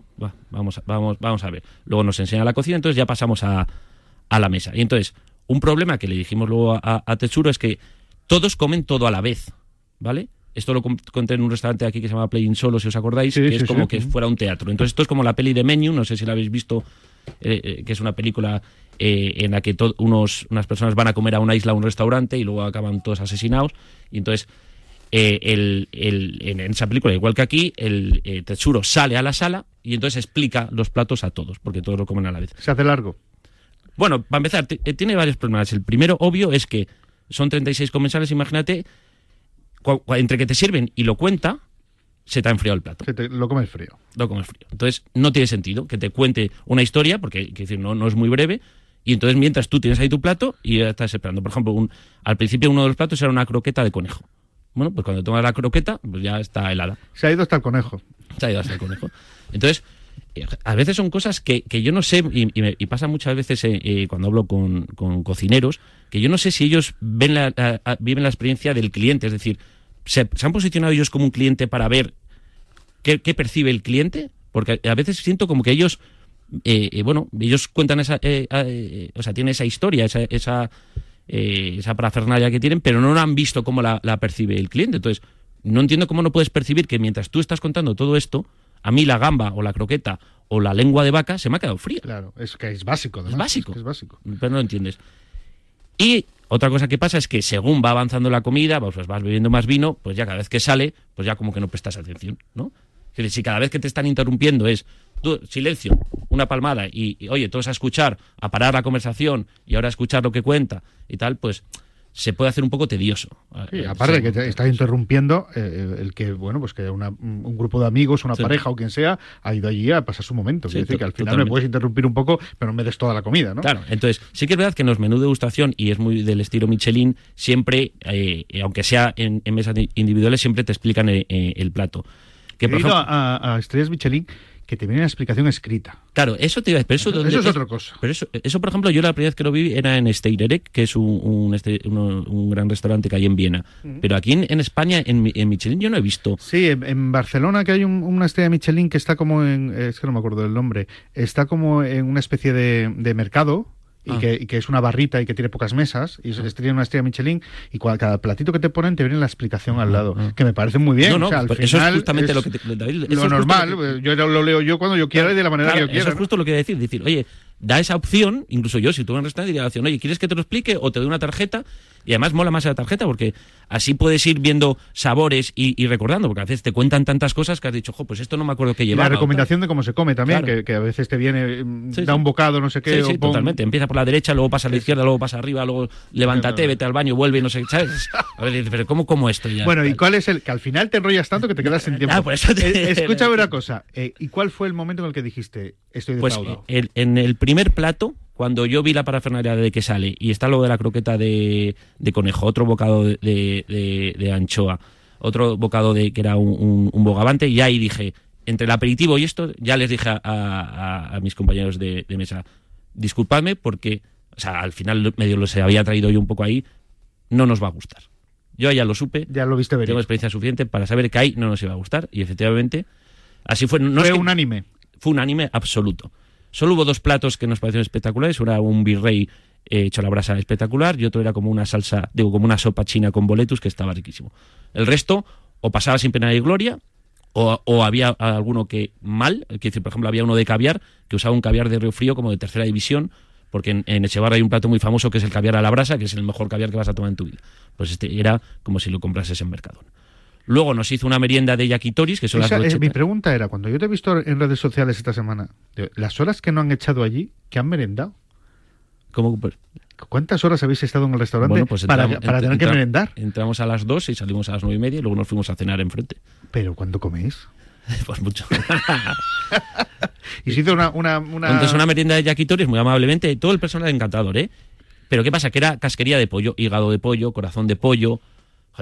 [SPEAKER 3] vamos, a- vamos, vamos a ver. Luego nos enseña la cocina, entonces ya pasamos a, a la mesa. Y entonces, un problema que le dijimos luego a, a Tetsuro es que todos comen todo a la vez, ¿vale? Esto lo con- conté en un restaurante aquí que se llama Playing Solo, si os acordáis,
[SPEAKER 2] Sí,
[SPEAKER 3] que
[SPEAKER 2] sí,
[SPEAKER 3] es como
[SPEAKER 2] sí.
[SPEAKER 3] que fuera un teatro. Entonces esto es como la peli de Menu, no sé si la habéis visto, eh, eh, que es una película eh, en la que unos, unas personas van a comer a una isla, a un restaurante, y luego acaban todos asesinados. Y entonces eh, el, el- en, esa película, igual que aquí, el Tetsuro sale a la sala y entonces explica los platos a todos, porque todos lo comen a la vez.
[SPEAKER 2] Se hace largo.
[SPEAKER 3] Bueno, para empezar, eh, tiene varios problemas. El primero, obvio, es que son 36 comensales, imagínate, entre que te sirven y lo cuenta, se te ha enfriado el plato.
[SPEAKER 2] Te- lo comes frío.
[SPEAKER 3] Lo comes frío. Entonces, no tiene sentido que te cuente una historia, porque quiero decir, no, no es muy breve, y entonces mientras tú tienes ahí tu plato y ya estás esperando. Por ejemplo, un- al principio uno de los platos era una croqueta de conejo. Bueno, pues cuando tomas la croqueta, pues ya está helada.
[SPEAKER 2] Se ha ido hasta el conejo.
[SPEAKER 3] Se ha ido hasta el conejo. Entonces, a veces son cosas que, que yo no sé, y, me- pasa muchas veces eh, eh, cuando hablo con, con cocineros, que yo no sé si ellos ven la, viven la experiencia del cliente. Es decir, ¿se, han posicionado ellos como un cliente para ver qué, percibe el cliente? Porque a veces siento como que ellos, eh, eh, bueno, ellos cuentan esa, eh, o sea, tienen esa historia, esa, esa, esa parafernalia que tienen, pero no han visto cómo la percibe el cliente. Entonces, no entiendo cómo no puedes percibir que mientras tú estás contando todo esto, a mí la gamba o la croqueta o la lengua de vaca se me ha quedado fría.
[SPEAKER 2] Claro, es que es básico.
[SPEAKER 3] Es básico.
[SPEAKER 2] que es básico.
[SPEAKER 3] Pero no lo entiendes. Y otra cosa que pasa es que según va avanzando la comida, pues vas bebiendo más vino, pues ya cada vez que sale, pues ya como que no prestas atención, ¿no? Si cada vez que te están interrumpiendo es tú, silencio, una palmada y, y, oye, todos a escuchar, a parar la conversación y ahora a escuchar lo que cuenta y tal, pues se puede hacer un poco tedioso.
[SPEAKER 2] Sí,
[SPEAKER 3] Eh,
[SPEAKER 2] aparte de
[SPEAKER 3] sí.
[SPEAKER 2] que te estás interrumpiendo eh, el que, bueno, pues que una- un grupo de amigos, una
[SPEAKER 3] Sí.
[SPEAKER 2] pareja o quien sea, ha ido allí a pasar su momento.
[SPEAKER 3] Sí,
[SPEAKER 2] Quiere decir que al final
[SPEAKER 3] totalmente.
[SPEAKER 2] me puedes interrumpir un poco, pero no me des toda la comida, ¿no?
[SPEAKER 3] Claro, entonces sí que es verdad que en los menús de degustación, y es muy del estilo Michelin, siempre, eh, aunque sea en, en mesas individuales, siempre te explican eh, eh, el plato. Que,
[SPEAKER 2] He
[SPEAKER 3] por
[SPEAKER 2] ido
[SPEAKER 3] ejemplo-
[SPEAKER 2] a, a Estrellas Michelin que te viene una explicación escrita.
[SPEAKER 3] Claro, eso te iba a pero eso,
[SPEAKER 2] Eso-
[SPEAKER 3] donde-
[SPEAKER 2] eso es otra cosa.
[SPEAKER 3] Pero eso, eso, por ejemplo, yo la primera vez que lo vi era en Steirerek, que es un, un, este- uno- un gran restaurante que hay en Viena. Pero aquí en, en España, en, Mi- en Michelin, yo no he visto.
[SPEAKER 2] Sí, en, en Barcelona que hay un- una estrella Michelin que está como en, es que no me acuerdo del nombre, está como en una especie de, de mercado. Y,
[SPEAKER 3] Ah.
[SPEAKER 2] que, y que es una barrita y que tiene pocas mesas y es tiene una estrella Michelin y cua- cada platito que te ponen te viene la explicación al lado que me parece muy bien
[SPEAKER 3] No, no,
[SPEAKER 2] o sea, al
[SPEAKER 3] pero eso es justamente
[SPEAKER 2] es
[SPEAKER 3] lo que te- David,
[SPEAKER 2] lo normal
[SPEAKER 3] que-
[SPEAKER 2] yo lo leo yo cuando yo quiera y de la manera
[SPEAKER 3] Claro,
[SPEAKER 2] que yo quiera
[SPEAKER 3] Eso es justo lo que iba a decir. Decir, oye, da esa opción, incluso yo, si tuve un restaurante, diría la opción, oye, ¿quieres que te lo explique o te doy una tarjeta? Y además mola más la tarjeta porque así puedes ir viendo sabores y, y recordando, porque a veces te cuentan tantas cosas que has dicho, jo, pues esto no me acuerdo que
[SPEAKER 2] Y la
[SPEAKER 3] llevaba. tal".
[SPEAKER 2] recomendación de cómo se come también,
[SPEAKER 3] Claro.
[SPEAKER 2] que, que a veces te viene,
[SPEAKER 3] Sí,
[SPEAKER 2] da
[SPEAKER 3] sí.
[SPEAKER 2] un bocado, no sé qué.
[SPEAKER 3] Sí, sí,
[SPEAKER 2] pon-
[SPEAKER 3] totalmente. Empieza por la derecha, luego pasa a la izquierda, luego pasa arriba, luego levántate, vete al baño, vuelve, no sé, ¿sabes? A ver, dices, pero ¿cómo como esto ya?
[SPEAKER 2] Bueno, ¿y cuál es el que al final te enrollas tanto que te quedas sin tiempo?
[SPEAKER 3] Ah, por eso te-
[SPEAKER 2] Eh, escúchame una cosa. eh, ¿Y cuál fue el momento en el que dijiste estoy
[SPEAKER 3] Pues
[SPEAKER 2] defraudado?
[SPEAKER 3] el- en el primer plato, cuando yo vi la parafernalia de que sale y está lo de la croqueta de, de conejo, otro bocado de, de- anchoa, otro bocado de que era un, un- un bogavante, y ahí dije, entre el aperitivo y esto, ya les dije a, a- a mis compañeros de, mesa, disculpadme porque, o sea, al final medio los había traído yo un poco ahí, no nos va a gustar. Yo ya lo supe.
[SPEAKER 2] Ya lo viste venir.
[SPEAKER 3] Tengo experiencia suficiente para saber que ahí no nos iba a gustar. Y efectivamente, así fue. No
[SPEAKER 2] Fue
[SPEAKER 3] es que-. Fue unánime absoluto. Solo hubo dos platos que nos parecieron espectaculares. Uno era un virrey eh, hecho a la brasa espectacular y otro era como una salsa, digo, como una sopa china con boletus que estaba riquísimo. El resto, o pasaba sin pena y gloria, o, había alguno que mal, es decir, por ejemplo, había uno de caviar que usaba un caviar de Río Frío como de tercera división, porque en, en Echevarra hay un plato muy famoso que es el caviar a la brasa, que es el mejor caviar que vas a tomar en tu vida. Pues este era como si lo comprases en Mercadona. Luego nos hizo una merienda de yakitoris, que son
[SPEAKER 2] Esa,
[SPEAKER 3] las
[SPEAKER 2] eh, mi pregunta era, cuando yo te he visto en redes sociales esta semana, las horas que no han echado allí, que han merendado.
[SPEAKER 3] ¿Cómo?
[SPEAKER 2] ¿Cuántas horas habéis estado en el restaurante
[SPEAKER 3] Bueno, pues entramos-
[SPEAKER 2] para
[SPEAKER 3] entra-
[SPEAKER 2] tener que
[SPEAKER 3] entra-
[SPEAKER 2] merendar?
[SPEAKER 3] Entramos a las 2 y salimos a las nueve y media y luego nos fuimos a cenar enfrente.
[SPEAKER 2] ¿Pero cuándo coméis?
[SPEAKER 3] Pues mucho.
[SPEAKER 2] Y se hizo una... una, una...
[SPEAKER 3] Entonces una merienda de yakitori muy amablemente, todo el personal encantador, ¿eh? Pero ¿qué pasa? Que era casquería de pollo, hígado de pollo, corazón de pollo.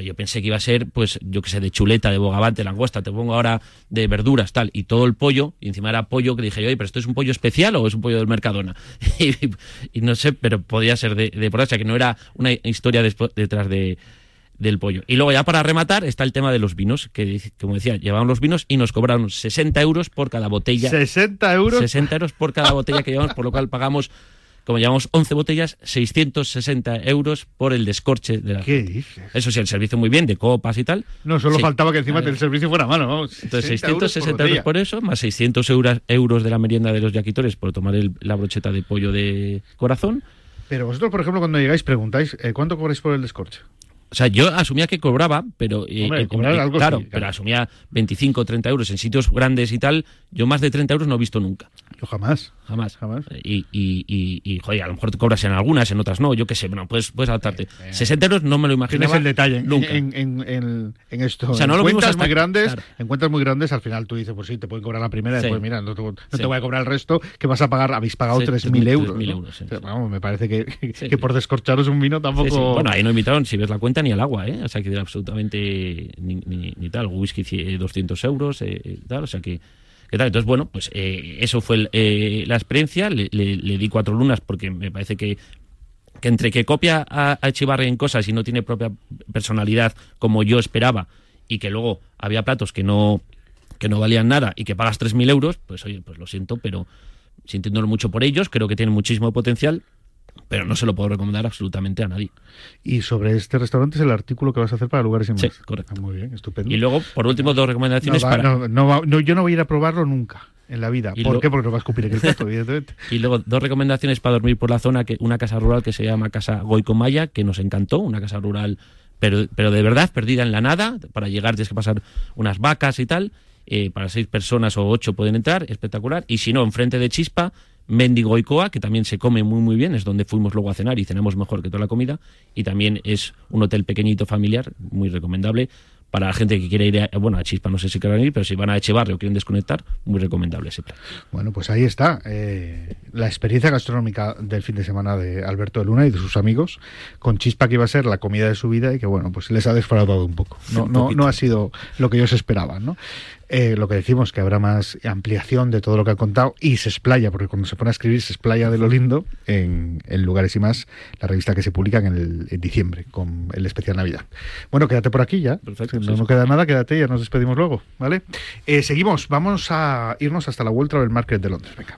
[SPEAKER 3] Yo pensé que iba a ser, pues, yo qué sé, de chuleta, de bogavante, langosta, te pongo ahora de verduras, tal, y todo el pollo, y encima era pollo que dije, oye, pero esto es un pollo especial o es un pollo del Mercadona. y, y no sé, pero podía ser de, de por o sea, que no era una historia despo- detrás de, del pollo. Y luego ya para rematar está el tema de los vinos, que como decía, llevaban los vinos y nos cobraron 60 euros por cada botella.
[SPEAKER 2] 60 euros.
[SPEAKER 3] 60 euros por cada botella que llevamos, por lo cual pagamos, como llevamos 11 botellas, 660 euros por el descorche de la
[SPEAKER 2] ¿Qué dices?
[SPEAKER 3] Eso sí, el servicio muy bien, de copas y tal.
[SPEAKER 2] No, solo
[SPEAKER 3] Sí.
[SPEAKER 2] faltaba que encima
[SPEAKER 3] A
[SPEAKER 2] el servicio fuera malo, vamos.
[SPEAKER 3] Entonces,
[SPEAKER 2] 60 euros
[SPEAKER 3] 660 euros por, eso, más 600 euros, euros de la merienda de los yaquitores por tomar el- la brocheta de pollo de corazón.
[SPEAKER 2] Pero vosotros, por ejemplo, cuando llegáis preguntáis, eh, ¿cuánto cobráis por el descorche?
[SPEAKER 3] O sea, yo asumía que cobraba, pero. eh,
[SPEAKER 2] Hombre,
[SPEAKER 3] eh,
[SPEAKER 2] cobrar
[SPEAKER 3] eh,
[SPEAKER 2] algo
[SPEAKER 3] claro,
[SPEAKER 2] sí, claro.
[SPEAKER 3] pero asumía 25 o 30 euros en sitios grandes y tal. Yo más de 30 euros no he visto nunca.
[SPEAKER 2] Yo jamás.
[SPEAKER 3] Jamás. Jamás. Y, y, y, y, joder, a lo mejor te cobras en algunas, en otras no. Yo qué sé, bueno, puedes, puedes adaptarte. 60 euros no me lo imaginaba.
[SPEAKER 2] Tienes el detalle
[SPEAKER 3] Nunca.
[SPEAKER 2] en, en, en- en esto.
[SPEAKER 3] O sea, no
[SPEAKER 2] en
[SPEAKER 3] lo
[SPEAKER 2] cuentas
[SPEAKER 3] es
[SPEAKER 2] muy grandes,
[SPEAKER 3] claro.
[SPEAKER 2] en cuentas muy grandes, al final tú dices, pues sí, te pueden cobrar la primera, y
[SPEAKER 3] Sí.
[SPEAKER 2] después, mira, no, te, no voy a cobrar el resto, que vas a pagar, habéis pagado
[SPEAKER 3] Sí,
[SPEAKER 2] 3.000 euros.
[SPEAKER 3] 3.000
[SPEAKER 2] ¿no?
[SPEAKER 3] euros.
[SPEAKER 2] Pero, vamos, me parece que, que por descorcharos un vino tampoco.
[SPEAKER 3] Bueno, ahí no invitaron, si ves la cuenta, ni al agua, ¿eh? O sea, que era absolutamente ni, ni- ni tal. Whisky eh, 200 euros, eh, eh, tal, o sea que... que tal. Entonces, bueno, pues eh, eso fue eh, la experiencia. Le, di cuatro lunas porque me parece que, que entre que copia a, a en cosas y no tiene propia personalidad como yo esperaba y que luego había platos que no que no valían nada y que pagas 3.000 euros, pues oye, pues lo siento, pero sintiéndolo mucho por ellos, creo que tienen muchísimo potencial, pero no se lo puedo recomendar absolutamente a nadie.
[SPEAKER 2] Y sobre este restaurante es el artículo que vas a hacer para lugares y más.
[SPEAKER 3] Sí, correcto.
[SPEAKER 2] Ah, muy bien, estupendo.
[SPEAKER 3] Y luego, por último, dos recomendaciones
[SPEAKER 2] no, va-
[SPEAKER 3] para...
[SPEAKER 2] no, no va- no, yo no voy a ir a probarlo nunca en la vida.
[SPEAKER 3] Y
[SPEAKER 2] ¿Por
[SPEAKER 3] lo-
[SPEAKER 2] qué? Porque no va a escupir en el plato, evidentemente.
[SPEAKER 3] Y luego dos recomendaciones para dormir por la zona, que una casa rural que se llama Casa Goicomaya, que nos encantó, una casa rural, pero, pero de verdad perdida en la nada, para llegar tienes que pasar unas vacas y tal, eh, para seis personas o ocho pueden entrar, espectacular, y si no, enfrente de Chispa, Mendigoicoa, que también se come muy muy bien, es donde fuimos luego a cenar y cenamos mejor que toda la comida, y también es un hotel pequeñito familiar, muy recomendable, para la gente que quiere ir, a, bueno, a Chispa no sé si querrán ir, pero si van a Echevarri o quieren desconectar, muy recomendable ese plan.
[SPEAKER 2] Bueno, pues ahí está. eh, la experiencia gastronómica del fin de semana de Alberto de Luna y de sus amigos, con chispa que iba a ser la comida de su vida y que, bueno, pues les ha defraudado un poco. No,
[SPEAKER 3] Un
[SPEAKER 2] no, no ha sido lo que ellos esperaban, ¿no? Eh, lo que decimos, que habrá más ampliación de todo lo que ha contado y se explaya, porque cuando se pone a escribir se explaya de lo lindo en, en Lugares y Más, la revista que se publica en, el, en diciembre con el especial Navidad. Bueno, quédate por aquí ya.
[SPEAKER 3] Perfecto,
[SPEAKER 2] no,
[SPEAKER 3] sí,
[SPEAKER 2] no queda nada, quédate y ya nos despedimos luego, ¿vale? Eh, seguimos, vamos a irnos hasta la World Travel Market de Londres. Venga.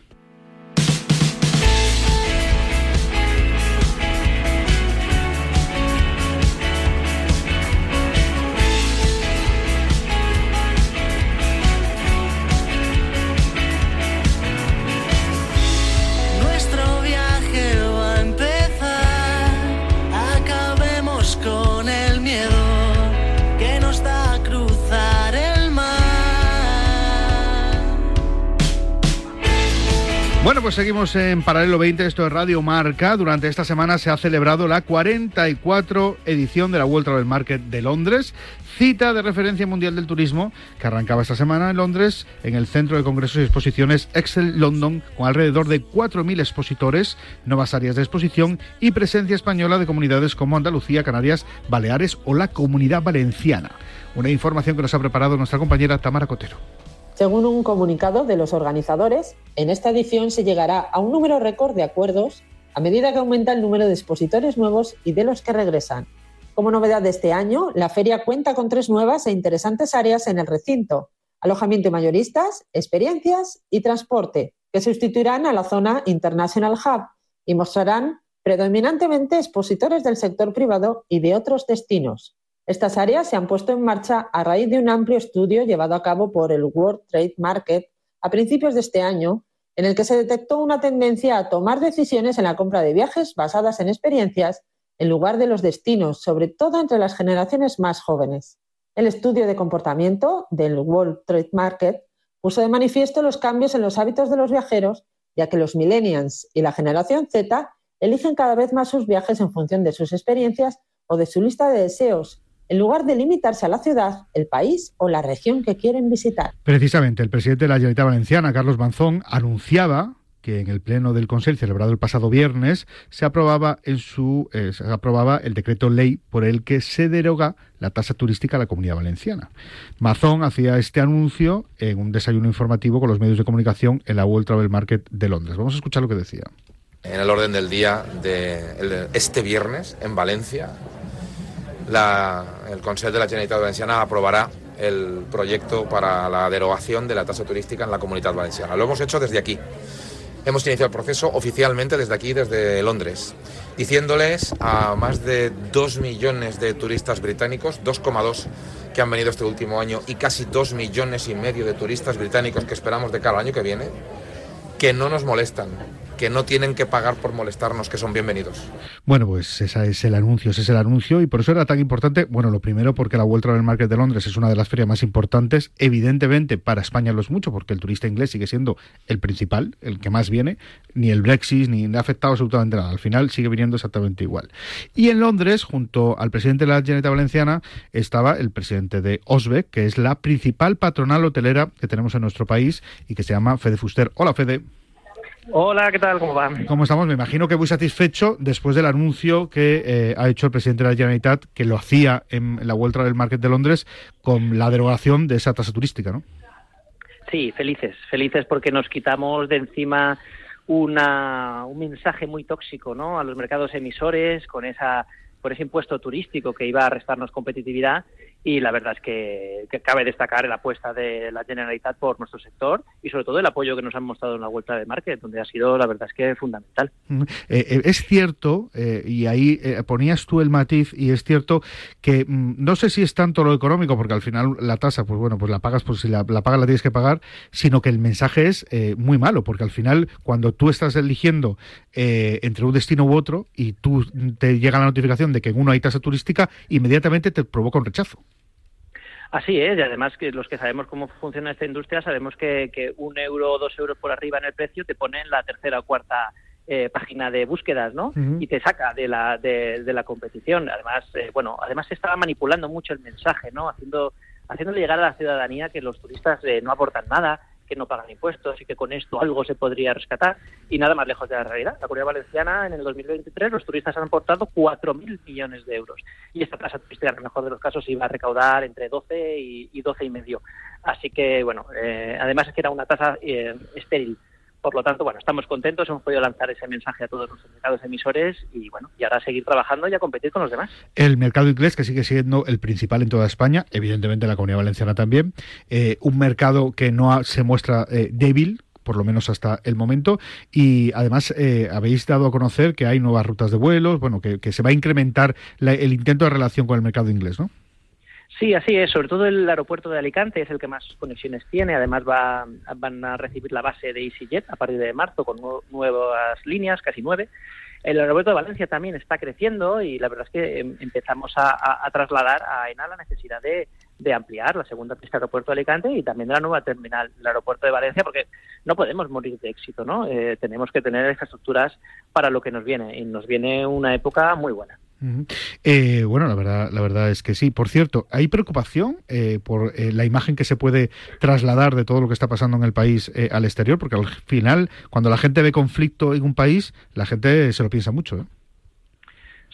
[SPEAKER 2] Pues seguimos en Paralelo 20, esto es Radio Marca. Durante esta semana se ha celebrado la 44 edición de la World Travel Market de Londres, cita de referencia mundial del turismo que arrancaba esta semana en Londres en el Centro de Congresos y Exposiciones Excel London con alrededor de 4.000 expositores, nuevas áreas de exposición y presencia española de comunidades como Andalucía, Canarias, Baleares o la Comunidad Valenciana. Una información que nos ha preparado nuestra compañera Tamara Cotero.
[SPEAKER 15] Según un comunicado de los organizadores, en esta edición se llegará a un número récord de acuerdos a medida que aumenta el número de expositores nuevos y de los que regresan. Como novedad de este año, la feria cuenta con tres nuevas e interesantes áreas en el recinto. Alojamiento y mayoristas, experiencias y transporte, que sustituirán a la zona International Hub y mostrarán predominantemente expositores del sector privado y de otros destinos. Estas áreas se han puesto en marcha a raíz de un amplio estudio llevado a cabo por el World Trade Market a principios de este año, en el que se detectó una tendencia a tomar decisiones en la compra de viajes basadas en experiencias en lugar de los destinos, sobre todo entre las generaciones más jóvenes. El estudio de comportamiento del World Trade Market puso de manifiesto los cambios en los hábitos de los viajeros, ya que los millennials y la generación Z eligen cada vez más sus viajes en función de sus experiencias o de su lista de deseos, en lugar de limitarse a la ciudad, el país o la región que quieren visitar.
[SPEAKER 2] Precisamente, el presidente de la Generalitat Valenciana, Carlos Manzón, anunciaba que en el pleno del Consejo celebrado el pasado viernes se aprobaba en su eh, se aprobaba el decreto ley por el que se deroga la tasa turística a la Comunidad Valenciana. Mazón hacía este anuncio en un desayuno informativo con los medios de comunicación en la World Travel Market de Londres. Vamos a escuchar lo que decía.
[SPEAKER 16] En el orden del día de este viernes en Valencia, el Consejo de la Generalitat Valenciana aprobará el proyecto para la derogación de la tasa turística en la Comunidad Valenciana. Lo hemos hecho desde aquí. Hemos iniciado el proceso oficialmente desde aquí, desde Londres, diciéndoles a más de 2 millones de turistas británicos, 2,2 que han venido este último año y casi 2 millones y medio de turistas británicos que esperamos de cada año que viene, que no nos molestan, que no tienen que pagar por molestarnos, que son bienvenidos.
[SPEAKER 2] Bueno, pues ese es el anuncio, ese es el anuncio y por eso era tan importante, bueno, lo primero porque la World Travel Market de Londres es una de las ferias más importantes, evidentemente para España lo es mucho porque el turista inglés sigue siendo el principal, el que más viene, ni el Brexit ni le ha afectado absolutamente nada, al final sigue viniendo exactamente igual. Y en Londres, junto al presidente de la Generalitat Valenciana, estaba el presidente de OSBE, que es la principal patronal hotelera que tenemos en nuestro país y que se llama Fede Fuster. Hola Fede.
[SPEAKER 17] Hola, ¿qué tal? ¿Cómo va?
[SPEAKER 2] ¿Cómo estamos? Me imagino que muy satisfecho después del anuncio que eh, ha hecho el presidente de la Generalitat, que lo hacía en la vuelta del Market de Londres con la derogación de esa tasa turística, ¿no?
[SPEAKER 17] Sí, felices, felices porque nos quitamos de encima una, un mensaje muy tóxico ¿no? a los mercados emisores con esa por ese impuesto turístico que iba a restarnos competitividad y la verdad es que, cabe destacar la apuesta de la Generalitat por nuestro sector y sobre todo el apoyo que nos han mostrado en la vuelta de market, donde ha sido la verdad es que fundamental.
[SPEAKER 2] Eh, eh, es cierto, eh, y ahí ponías tú el matiz, y es cierto que mm, no sé si es tanto lo económico, porque al final la tasa, pues bueno, pues la pagas, pues si la, la pagas la tienes que pagar, sino que el mensaje es muy malo, porque al final cuando tú estás eligiendo entre un destino u otro y tú te llega la notificación de que en uno hay tasa turística, inmediatamente te provoca un rechazo.
[SPEAKER 17] Así es, y además que los que sabemos cómo funciona esta industria sabemos que, que un euro o dos euros por arriba en el precio te pone en la tercera o cuarta eh, página de búsquedas, ¿no? Y te saca de la, de, la competición. Además, eh, bueno, además se estaba manipulando mucho el mensaje, ¿no? Haciendo, haciéndole llegar a la ciudadanía que los turistas eh, no aportan nada, que no pagan impuestos y que con esto algo se podría rescatar y nada más lejos de la realidad. La Comunidad Valenciana en el 2023 los turistas han aportado 4.000 millones de euros y esta tasa turística en el mejor de los casos iba a recaudar entre 12 y, y 12 y medio. Así que bueno, eh, además es que era una tasa eh, estéril por lo tanto, bueno, estamos contentos, hemos podido lanzar ese mensaje a todos nuestros mercados emisores y bueno, y ahora seguir trabajando y a competir con los demás.
[SPEAKER 2] El mercado inglés, que sigue siendo el principal en toda España, evidentemente en la Comunidad Valenciana también, eh, un mercado que no se muestra eh, débil, por lo menos hasta el momento. Y además eh, habéis dado a conocer que hay nuevas rutas de vuelos, bueno, que, se va a incrementar el intento de relación con el mercado inglés, ¿no?
[SPEAKER 17] Sí, así es. Sobre todo el aeropuerto de Alicante es el que más conexiones tiene. Además va, van a recibir la base de EasyJet a partir de marzo con nuevas líneas, casi nueve. El aeropuerto de Valencia también está creciendo y la verdad es que em, empezamos a, trasladar a ENA la necesidad de, ampliar la segunda pista del aeropuerto de Alicante y también la nueva terminal del aeropuerto de Valencia porque no podemos morir de éxito, ¿no? Eh, tenemos que tener infraestructuras para lo que nos viene y nos viene una época muy buena.
[SPEAKER 2] Eh, bueno, la verdad, la verdad es que sí. Por cierto, ¿hay preocupación eh, por eh, la imagen que se puede trasladar de todo lo que está pasando en el país al exterior? Porque al final, cuando la gente ve conflicto en un país, la gente se lo piensa mucho.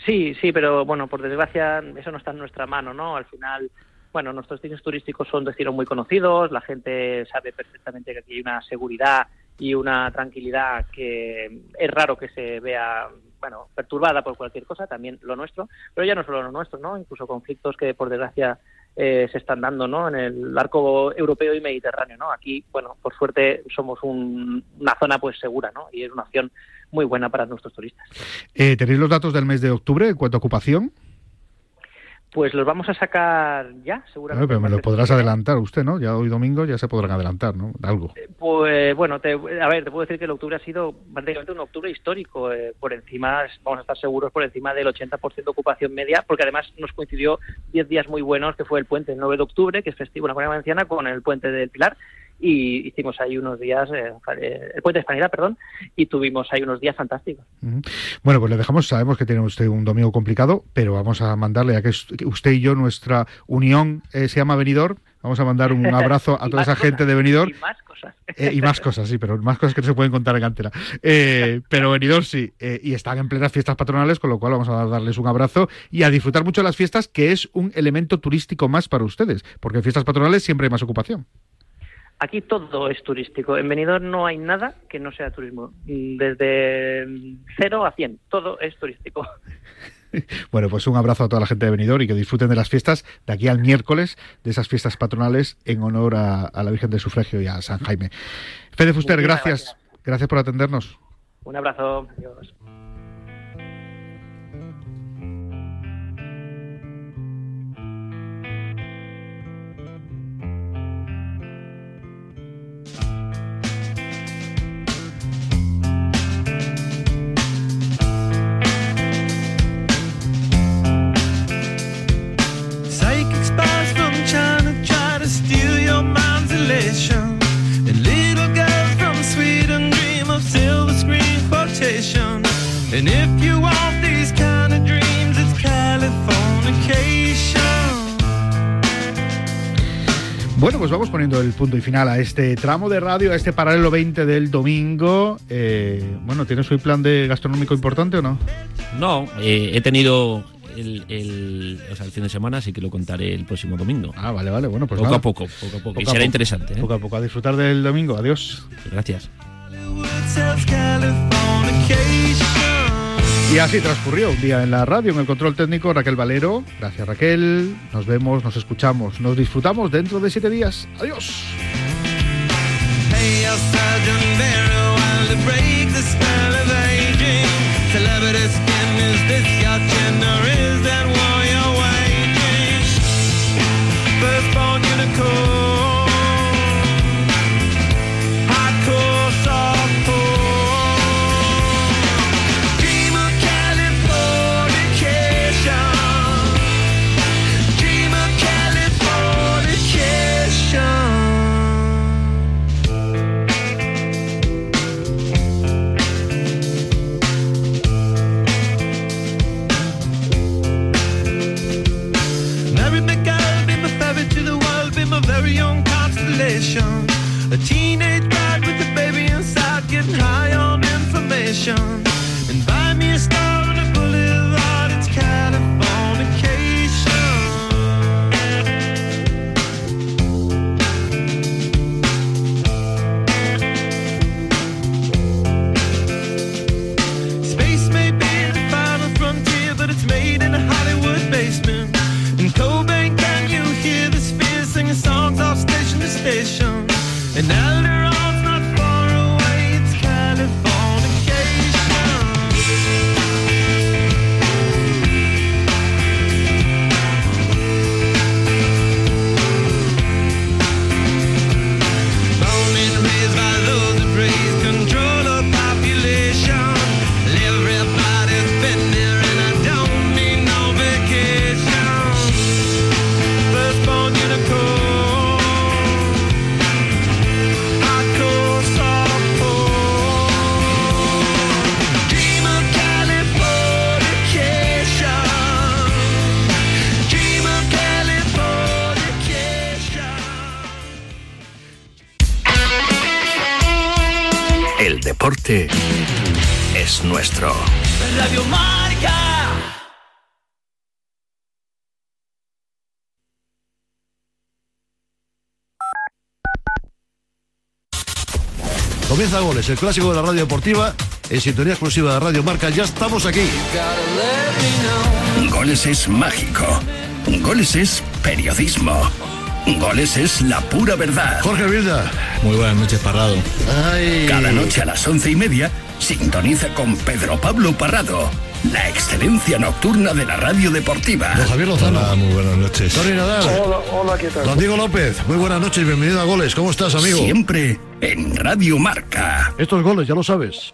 [SPEAKER 17] Sí, sí, pero bueno, por desgracia eso no está en nuestra mano, ¿no? Al final, bueno, nuestros destinos turísticos son destinos muy conocidos, la gente sabe perfectamente que aquí hay una seguridad y una tranquilidad que es raro que se vea bueno, perturbada por cualquier cosa, también lo nuestro, pero ya no solo lo nuestro, ¿no? Incluso conflictos que por desgracia eh, se están dando, ¿no? En el arco europeo y mediterráneo, ¿no? Aquí, bueno, por suerte somos una zona pues segura, ¿no? Y es una opción muy buena para nuestros turistas.
[SPEAKER 2] Eh, ¿Tenéis los datos del mes de octubre en cuanto a ocupación?
[SPEAKER 17] Pues los vamos a sacar ya, seguramente.
[SPEAKER 2] pero me lo podrás adelantar usted, ¿no? Ya hoy domingo ya se podrán adelantar, ¿no? Algo.
[SPEAKER 17] Eh, pues bueno, a ver, te puedo decir que el octubre ha sido prácticamente un octubre histórico. Eh, por encima, vamos a estar seguros por encima del 80% de ocupación media, porque además nos coincidió 10 días muy buenos, que fue el puente el 9 de octubre, que es festivo en la Comunidad Valenciana, con el puente del Pilar, y hicimos ahí unos días, eh, el puente de Hispanidad, perdón, y tuvimos ahí unos días fantásticos.
[SPEAKER 2] Bueno, pues le dejamos, sabemos que tiene usted un domingo complicado, pero vamos a mandarle, ya que usted y yo, nuestra unión eh, se llama Venidor, vamos a mandar un abrazo a toda esa gente de Venidor.
[SPEAKER 17] Y más cosas.
[SPEAKER 2] Eh, y más cosas, sí, pero más cosas que no se pueden contar en cantera. pero Venidor sí, y están en plenas fiestas patronales, con lo cual vamos a darles un abrazo y a disfrutar mucho de las fiestas, que es un elemento turístico más para ustedes, porque en fiestas patronales siempre hay más ocupación.
[SPEAKER 17] Aquí todo es turístico. En Benidorm no hay nada que no sea turismo. Desde cero a cien, todo es turístico.
[SPEAKER 2] Bueno, pues un abrazo a toda la gente de Benidorm y que disfruten de las fiestas de aquí al miércoles, de esas fiestas patronales en honor a, la Virgen del Sufragio y a San Jaime. Fede Fuster, gracias. Gracias por atendernos.
[SPEAKER 17] Un abrazo. Adiós.
[SPEAKER 18] And if you want these kind of dreams, it's Californication.
[SPEAKER 14] Bueno, pues vamos poniendo el punto y final a este tramo de radio, a este paralelo 20 del domingo. Eh, bueno, ¿tienes hoy plan de gastronómico importante o no?
[SPEAKER 3] No, eh, he tenido el, el, o sea, el fin de semana, así que lo contaré el próximo domingo.
[SPEAKER 14] Ah, vale, vale, bueno, pues
[SPEAKER 3] poco
[SPEAKER 14] nada.
[SPEAKER 3] a poco, poco a poco.
[SPEAKER 14] Poco
[SPEAKER 3] y será
[SPEAKER 14] poco.
[SPEAKER 3] interesante. ¿eh?
[SPEAKER 14] Poco a poco, a disfrutar del domingo. Adiós.
[SPEAKER 3] Gracias.
[SPEAKER 14] Y así transcurrió un día en la radio, en el control técnico, Raquel Valero. Gracias, Raquel. Nos vemos, nos escuchamos, nos disfrutamos dentro de siete días. Adiós.
[SPEAKER 19] El clásico de la radio deportiva, en sintonía exclusiva de Radio Marca. Ya estamos aquí.
[SPEAKER 8] Goles es mágico. Goles es periodismo. Goles es la pura verdad.
[SPEAKER 19] Jorge Vilda.
[SPEAKER 20] Muy buenas noches, Parrado.
[SPEAKER 8] Cada noche a las once y media, sintoniza con Pedro Pablo Parrado. La excelencia nocturna de la radio deportiva.
[SPEAKER 19] Don Javier Lozano.
[SPEAKER 20] Hola, muy buenas noches.
[SPEAKER 19] Tony Nadal.
[SPEAKER 21] Hola, hola, ¿qué tal?
[SPEAKER 19] Don Diego López. Muy buenas noches y bienvenido a Goles. ¿Cómo estás, amigo?
[SPEAKER 8] Siempre en Radio Marca.
[SPEAKER 19] Estos goles, ya lo sabes.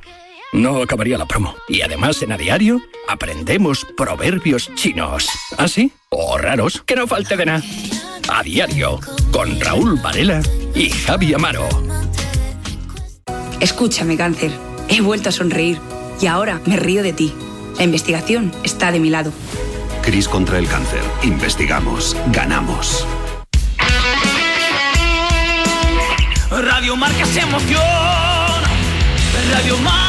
[SPEAKER 8] No acabaría la promo. Y además en A Diario aprendemos proverbios chinos. ¿Ah, sí? O raros, que no falte de nada. A Diario, con Raúl Varela y Javi Amaro.
[SPEAKER 22] Escúchame, cáncer. He vuelto a sonreír y ahora me río de ti. La investigación está de mi lado.
[SPEAKER 13] Cris contra el cáncer. Investigamos. Ganamos.
[SPEAKER 18] Radio Marca se emociona. Radio Marca.